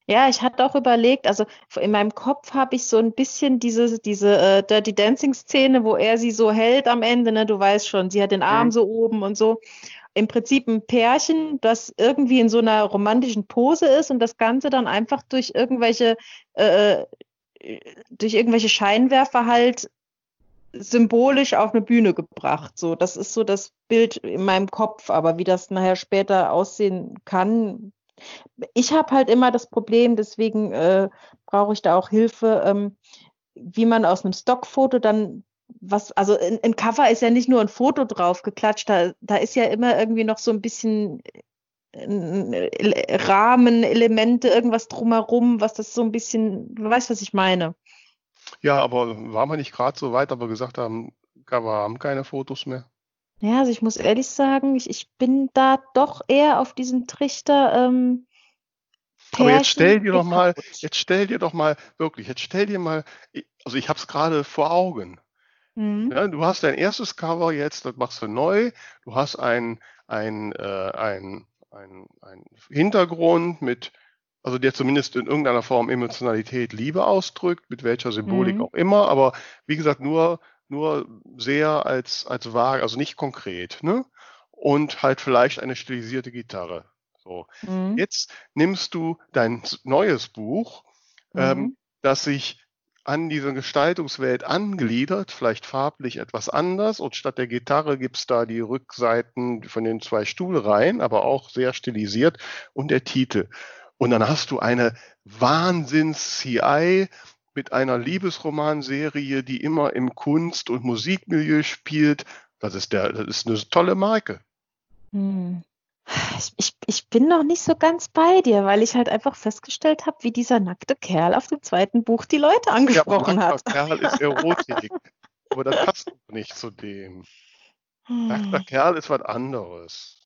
Ja, ich hatte auch überlegt, also in meinem Kopf habe ich so ein bisschen diese, diese äh, Dirty Dancing-Szene, wo er sie so hält am Ende, ne? Du weißt schon, sie hat den Arm mhm. so oben und so. Im Prinzip ein Pärchen, das irgendwie in so einer romantischen Pose ist und das Ganze dann einfach durch irgendwelche äh, durch irgendwelche Scheinwerfer halt symbolisch auf eine Bühne gebracht. So, das ist so das Bild in meinem Kopf, aber wie das nachher später aussehen kann. Ich habe halt immer das Problem, deswegen äh, brauche ich da auch Hilfe, ähm, wie man aus einem Stockfoto dann was, also ein, Cover ist ja nicht nur ein Foto drauf geklatscht, da, da ist ja immer irgendwie noch so ein bisschen Rahmenelemente, irgendwas drumherum, was das so ein bisschen, du weißt, was ich meine. Ja, aber waren wir nicht gerade so weit, aber gesagt haben, wir haben keine Fotos mehr? Ja, also ich muss ehrlich sagen, ich, ich bin da doch eher auf diesem Trichter, ähm, Aber jetzt stell dir doch mal, jetzt stell dir doch mal, wirklich, jetzt stell dir mal, also ich habe es gerade vor Augen. Mhm. Ja, du hast dein erstes Cover jetzt, das machst du neu. Du hast ein, ein, äh, ein, ein, ein Hintergrund mit, also der zumindest in irgendeiner Form Emotionalität, Liebe ausdrückt, mit welcher Symbolik mhm. auch immer, aber wie gesagt, nur, nur sehr als, als vage, also nicht konkret, ne? Und halt vielleicht eine stilisierte Gitarre. So. Mhm. Jetzt nimmst du dein neues Buch, ähm, mhm. das sich an diese Gestaltungswelt angliedert, vielleicht farblich etwas anders. Und statt der Gitarre gibt es da die Rückseiten von den zwei Stuhlreihen, aber auch sehr stilisiert und der Titel. Und dann hast du eine Wahnsinns-CI mit einer Liebesromanserie, die immer im Kunst- und Musikmilieu spielt. Das ist, der, das ist eine tolle Marke. Hm. Ich, ich, ich bin noch nicht so ganz bei dir, weil ich halt einfach festgestellt habe, wie dieser nackte Kerl auf dem zweiten Buch die Leute angesprochen ja, hat. Kerl ist Erotik, aber das passt nicht zu dem. Hm. Nackter Kerl ist was anderes.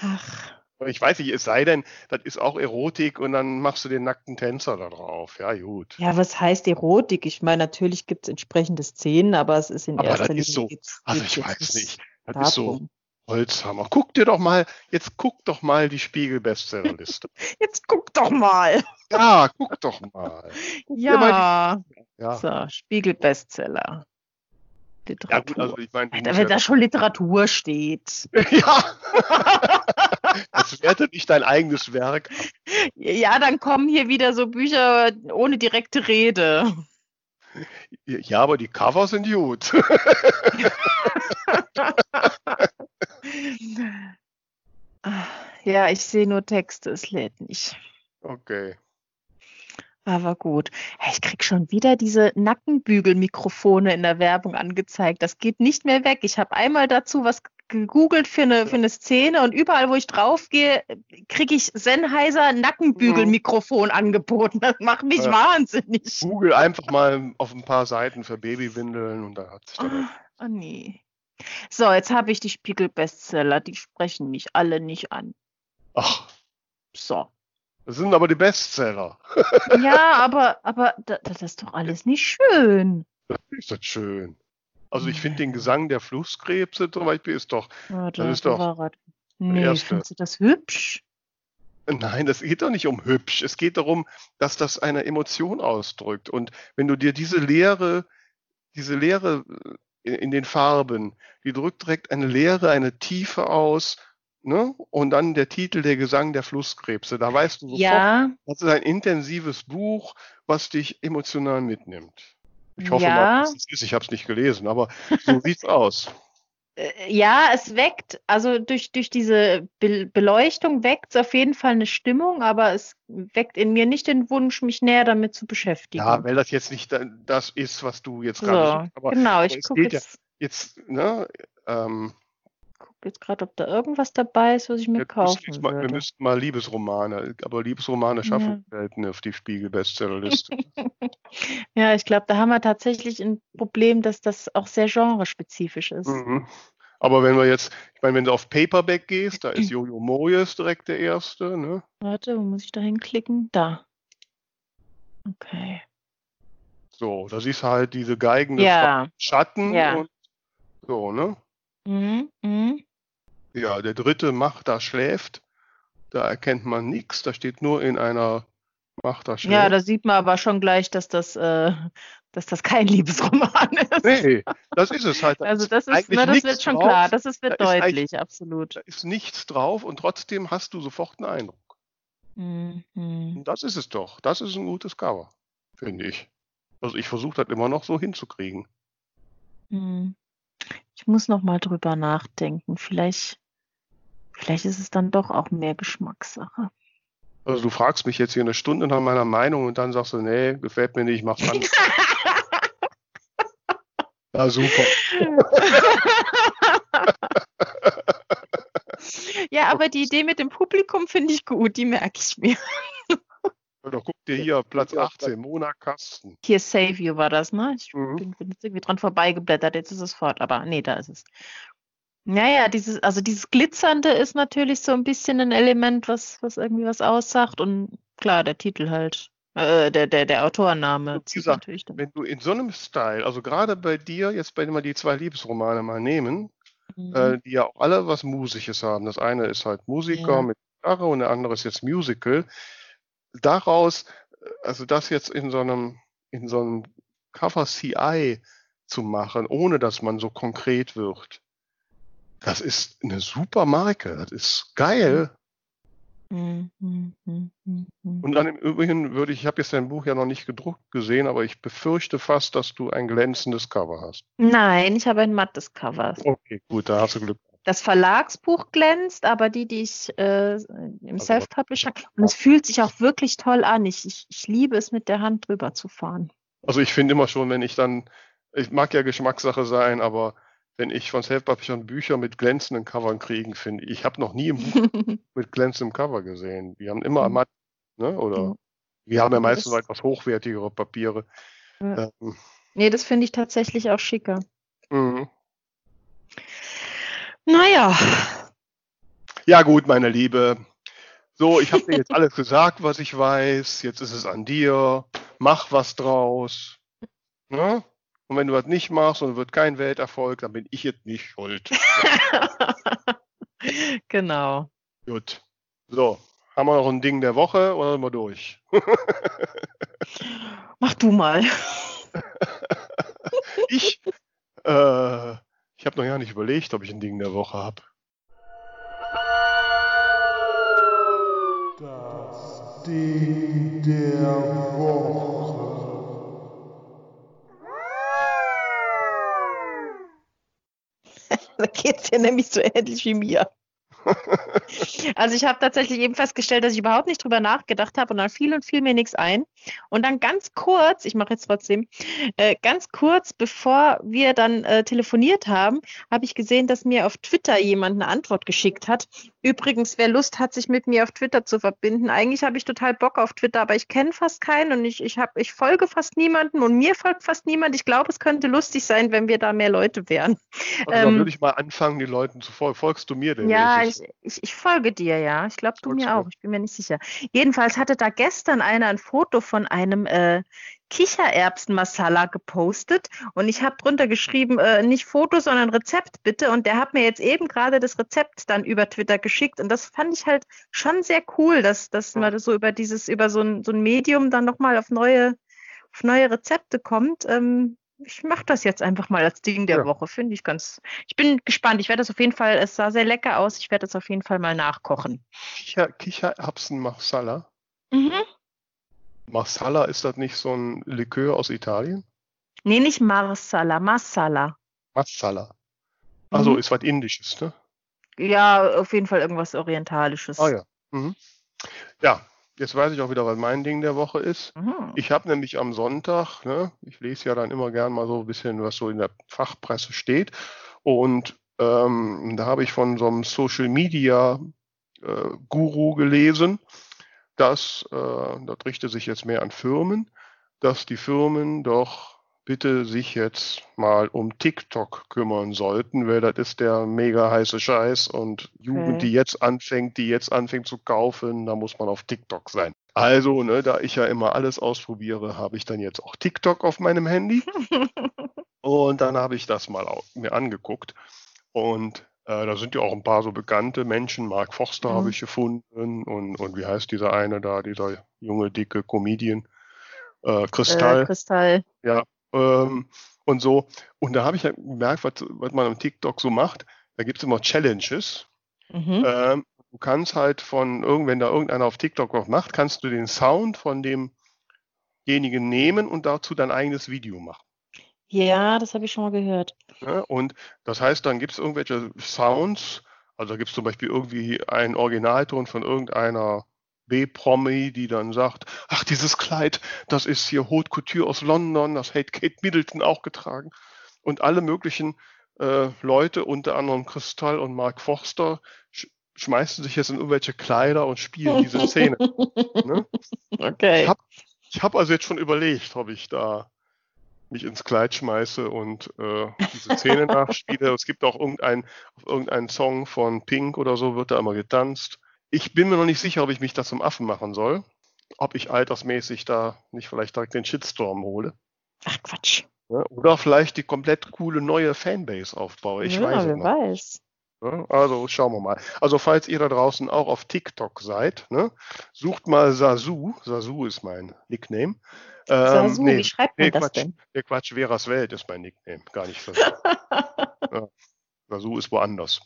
Ach. Ich weiß nicht, es sei denn, das ist auch Erotik und dann machst du den nackten Tänzer da drauf. Ja, gut. Ja, was heißt Erotik? Ich meine, natürlich gibt es entsprechende Szenen, aber es ist in aber erster Linie. So, also ich weiß nicht. Das darum. ist so Holzhammer. Guck dir doch mal, jetzt guck doch mal die Spiegel-Bestsellerliste. Jetzt guck doch mal. Ja, guck doch mal. Guck ja. ja. So, Spiegel-Bestseller. Literatur. Ja, gut, also ich meine, Alter, wenn ja da schon Literatur steht. ja. das wertet nicht dein eigenes Werk. Ja, dann kommen hier wieder so Bücher ohne direkte Rede. Ja, aber die Cover sind gut. Ja, ich sehe nur Texte, es lädt nicht. Okay. Aber gut. Ich krieg schon wieder diese Nackenbügelmikrofone in der Werbung angezeigt. Das geht nicht mehr weg. Ich habe einmal dazu was gegoogelt für eine, für eine Szene und überall, wo ich draufgehe, kriege ich Sennheiser Nackenbügelmikrofon angeboten. Das macht mich ja. wahnsinnig. Google einfach mal auf ein paar Seiten für Babywindeln und dann hat sich Oh, oh nee. So, jetzt habe ich die Spiegel-Bestseller. Die sprechen mich alle nicht an. Ach. So. Das sind aber die Bestseller. ja, aber, aber das, ist doch alles nicht schön. Das ist das schön. Also ich finde den Gesang der Flusskrebse zum Beispiel ist doch. Ja, das ist doch. Nee, findest du das hübsch? Nein, das geht doch nicht um hübsch. Es geht darum, dass das eine Emotion ausdrückt. Und wenn du dir diese Leere, diese Leere in, den Farben, die drückt direkt eine Leere, eine Tiefe aus, Ne? Und dann der Titel Der Gesang der Flusskrebse. Da weißt du sofort, ja. das ist ein intensives Buch, was dich emotional mitnimmt. Ich hoffe ja. mal, dass es ist. Ich habe es nicht gelesen, aber so sieht's aus. Äh, ja, es weckt, also durch, durch diese Be Beleuchtung weckt es auf jeden Fall eine Stimmung, aber es weckt in mir nicht den Wunsch, mich näher damit zu beschäftigen. Ja, weil das jetzt nicht das ist, was du jetzt gerade so, Genau, ich gucke jetzt. Ja jetzt ne, ähm, jetzt gerade, ob da irgendwas dabei ist, was ich mir ja, kaufen mal, würde. Wir müssten mal Liebesromane, aber Liebesromane schaffen ja. selten auf die Spiegel-Bestsellerliste. ja, ich glaube, da haben wir tatsächlich ein Problem, dass das auch sehr genrespezifisch ist. Mhm. Aber wenn wir jetzt, ich meine, wenn du auf Paperback gehst, da ist Jojo Moyes direkt der erste, ne? Warte, wo muss ich da hinklicken? Da. Okay. So, da siehst du halt diese Geigen ja. Schatten ja. und so, ne? Mhm. Mhm. Ja, der dritte Macht da schläft. Da erkennt man nichts. Da steht nur in einer Macht da schläft. Ja, da sieht man aber schon gleich, dass das, äh, dass das kein Liebesroman ist. Nee, das ist es halt. also das ist, na, das wird schon drauf. klar. Das ist, wird da deutlich, ist absolut. Da ist nichts drauf und trotzdem hast du sofort einen Eindruck. Mhm. Das ist es doch. Das ist ein gutes Cover, finde ich. Also ich versuche das immer noch so hinzukriegen. Mhm. Ich muss noch mal drüber nachdenken. Vielleicht, vielleicht ist es dann doch auch mehr Geschmackssache. Also du fragst mich jetzt hier eine Stunde nach meiner Meinung und dann sagst du, nee, gefällt mir nicht, mach's an. ja, super. ja, aber die Idee mit dem Publikum finde ich gut, die merke ich mir. Doch, guck dir hier, Platz 18, Mona Kasten. Hier Save You war das, ne? Ich mhm. bin, bin, jetzt irgendwie dran vorbeigeblättert, jetzt ist es fort, aber nee, da ist es. Naja, dieses, also dieses Glitzernde ist natürlich so ein bisschen ein Element, was, was irgendwie was aussagt und klar, der Titel halt. Äh, der, der, der Autorname zieht gesagt, natürlich dann. Wenn du in so einem Style, also gerade bei dir, jetzt bei wir die zwei Liebesromane mal nehmen, mhm. äh, die ja auch alle was Musisches haben. Das eine ist halt Musiker ja. mit Gitarre und der andere ist jetzt Musical. Daraus, also das jetzt in so einem, in so einem Cover CI zu machen, ohne dass man so konkret wird, das ist eine super Marke. Das ist geil. Mhm, mhm, Und dann im Übrigen würde ich, ich habe jetzt dein Buch ja noch nicht gedruckt gesehen, aber ich befürchte fast, dass du ein glänzendes Cover hast. Nein, ich habe ein mattes Cover. Okay, gut, da hast du Glück. Das Verlagsbuch glänzt, aber die, die ich äh, im also, Self-Publisher, und es fühlt sich auch wirklich toll an. Ich, ich, ich liebe es, mit der Hand drüber zu fahren. Also ich finde immer schon, wenn ich dann, ich mag ja Geschmackssache sein, aber wenn ich von Self-Publishern Bücher mit glänzenden Covern kriegen, finde ich. Ich habe noch nie ein Buch mit glänzendem Cover gesehen. Die haben immer mhm. ne? Oder mhm. wir haben ja meistens das, etwas hochwertigere Papiere. Ja. Ähm, nee, das finde ich tatsächlich auch schicker. Mhm. Naja. Ja, gut, meine Liebe. So, ich habe dir jetzt alles gesagt, was ich weiß. Jetzt ist es an dir. Mach was draus. Ne? Und wenn du das nicht machst und wird kein Welterfolg, dann bin ich jetzt nicht schuld. genau. Gut. So, haben wir noch ein Ding der Woche oder sind wir durch? Mach du mal. ich äh, ich habe noch gar nicht überlegt, ob ich ein Ding der Woche habe. Das Ding der Woche. da geht es dir nämlich so ähnlich wie mir. also ich habe tatsächlich eben festgestellt, dass ich überhaupt nicht drüber nachgedacht habe und dann fiel und fiel mir nichts ein. Und dann ganz kurz, ich mache jetzt trotzdem, äh, ganz kurz, bevor wir dann äh, telefoniert haben, habe ich gesehen, dass mir auf Twitter jemand eine Antwort geschickt hat. Übrigens, wer Lust hat, sich mit mir auf Twitter zu verbinden, eigentlich habe ich total Bock auf Twitter, aber ich kenne fast keinen und ich, ich, hab, ich folge fast niemanden und mir folgt fast niemand. Ich glaube, es könnte lustig sein, wenn wir da mehr Leute wären. Also ähm, würde ich mal anfangen, den Leuten zu folgen. Folgst du mir denn? Ja, ich, ich, ich, folge dir, ja. Ich glaube, du mir auch. Ich bin mir nicht sicher. Jedenfalls hatte da gestern einer ein Foto von einem äh, Kichererbsen-Masala gepostet und ich habe drunter geschrieben, äh, nicht Foto, sondern Rezept bitte. Und der hat mir jetzt eben gerade das Rezept dann über Twitter geschickt und das fand ich halt schon sehr cool, dass, dass man so über dieses, über so ein, so ein Medium dann nochmal auf neue, auf neue Rezepte kommt. Ähm, ich mache das jetzt einfach mal als Ding der ja. Woche. Finde ich ganz. Ich bin gespannt. Ich werde das auf jeden Fall, es sah sehr lecker aus. Ich werde das auf jeden Fall mal nachkochen. Kicher, Kichererbsen Marsala. Mhm. Marsala, ist das nicht so ein Likör aus Italien? Nee, nicht Marsala, Masala. Masala. Also mhm. ist was Indisches, ne? Ja, auf jeden Fall irgendwas Orientalisches. Ah ja. Mhm. Ja, Jetzt weiß ich auch wieder, was mein Ding der Woche ist. Mhm. Ich habe nämlich am Sonntag, ne, ich lese ja dann immer gern mal so ein bisschen, was so in der Fachpresse steht. Und ähm, da habe ich von so einem Social Media äh, Guru gelesen, dass, äh, das richtet sich jetzt mehr an Firmen, dass die Firmen doch bitte sich jetzt mal um TikTok kümmern sollten, weil das ist der mega heiße Scheiß und Jugend, okay. die jetzt anfängt, die jetzt anfängt zu kaufen, da muss man auf TikTok sein. Also, ne, da ich ja immer alles ausprobiere, habe ich dann jetzt auch TikTok auf meinem Handy. und dann habe ich das mal mir angeguckt. Und äh, da sind ja auch ein paar so bekannte Menschen. Mark Forster mhm. habe ich gefunden. Und, und wie heißt dieser eine da, dieser junge, dicke Comedian? Äh, Kristall. Äh, Kristall. Ja, ähm, und so. Und da habe ich ja gemerkt, was, was man am TikTok so macht. Da gibt es immer Challenges. Mhm. Ähm, du kannst halt von irgendwann da irgendeiner auf TikTok was macht, kannst du den Sound von demjenigen nehmen und dazu dein eigenes Video machen. Ja, das habe ich schon mal gehört. Ja, und das heißt, dann gibt es irgendwelche Sounds, also da gibt es zum Beispiel irgendwie einen Originalton von irgendeiner B-Promi, die dann sagt, ach, dieses Kleid, das ist hier Haute Couture aus London, das hat Kate Middleton auch getragen. Und alle möglichen äh, Leute, unter anderem Kristall und Mark Forster, sch schmeißen sich jetzt in irgendwelche Kleider und spielen diese Szene. ne? Okay. Ich habe hab also jetzt schon überlegt, ob ich da mich ins Kleid schmeiße und äh, diese Szene nachspiele. Es gibt auch irgendein, auf irgendeinen Song von Pink oder so wird da immer getanzt. Ich bin mir noch nicht sicher, ob ich mich da zum Affen machen soll. ob ich altersmäßig da nicht vielleicht direkt den Shitstorm hole. Ach Quatsch. Ja, oder vielleicht die komplett coole neue Fanbase aufbaue. Ich ja, weiß wer weiß. Ja, also schauen wir mal. Also falls ihr da draußen auch auf TikTok seid, ne, sucht mal Sasu. Sasu ist mein Nickname. Ähm, Sasu, nee, wie schreibt man nee, das Quatsch, denn? nee, Quatsch, Veras Welt ist mein Nickname, gar nicht Sasu. ja. Sasu ist woanders.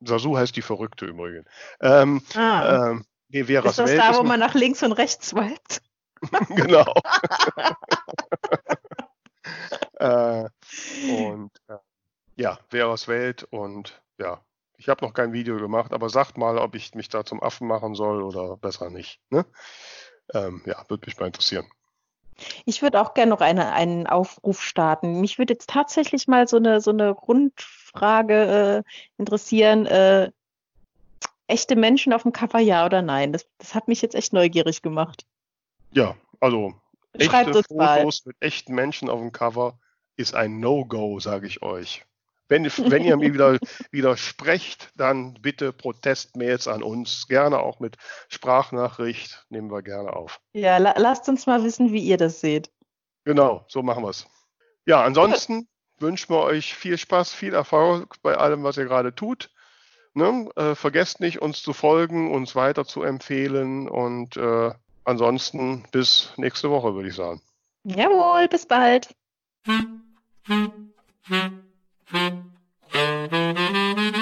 Sasu heißt die Verrückte übrigens. Ähm, ah. ähm, nee, Veras ist das Welt da, wo man nach links und rechts swiped? genau. äh, und äh, ja, Veras Welt und ja, ich habe noch kein Video gemacht, aber sagt mal, ob ich mich da zum Affen machen soll oder besser nicht. Ne? Ähm, ja, würde mich mal interessieren. Ich würde auch gerne noch eine, einen Aufruf starten. Mich würde jetzt tatsächlich mal so eine, so eine Grundfrage äh, interessieren. Äh, echte Menschen auf dem Cover, ja oder nein? Das, das hat mich jetzt echt neugierig gemacht. Ja, also Schreibt echte uns mal. Fotos mit echten Menschen auf dem Cover ist ein No-Go, sage ich euch. Wenn, wenn ihr mir wieder widersprecht, dann bitte Protestmails an uns. Gerne auch mit Sprachnachricht. Nehmen wir gerne auf. Ja, la lasst uns mal wissen, wie ihr das seht. Genau, so machen wir es. Ja, ansonsten wünschen wir euch viel Spaß, viel Erfolg bei allem, was ihr gerade tut. Ne? Äh, vergesst nicht, uns zu folgen, uns weiter zu empfehlen und äh, ansonsten bis nächste Woche, würde ich sagen. Jawohl, bis bald. Hm, hm, hm. Thank you.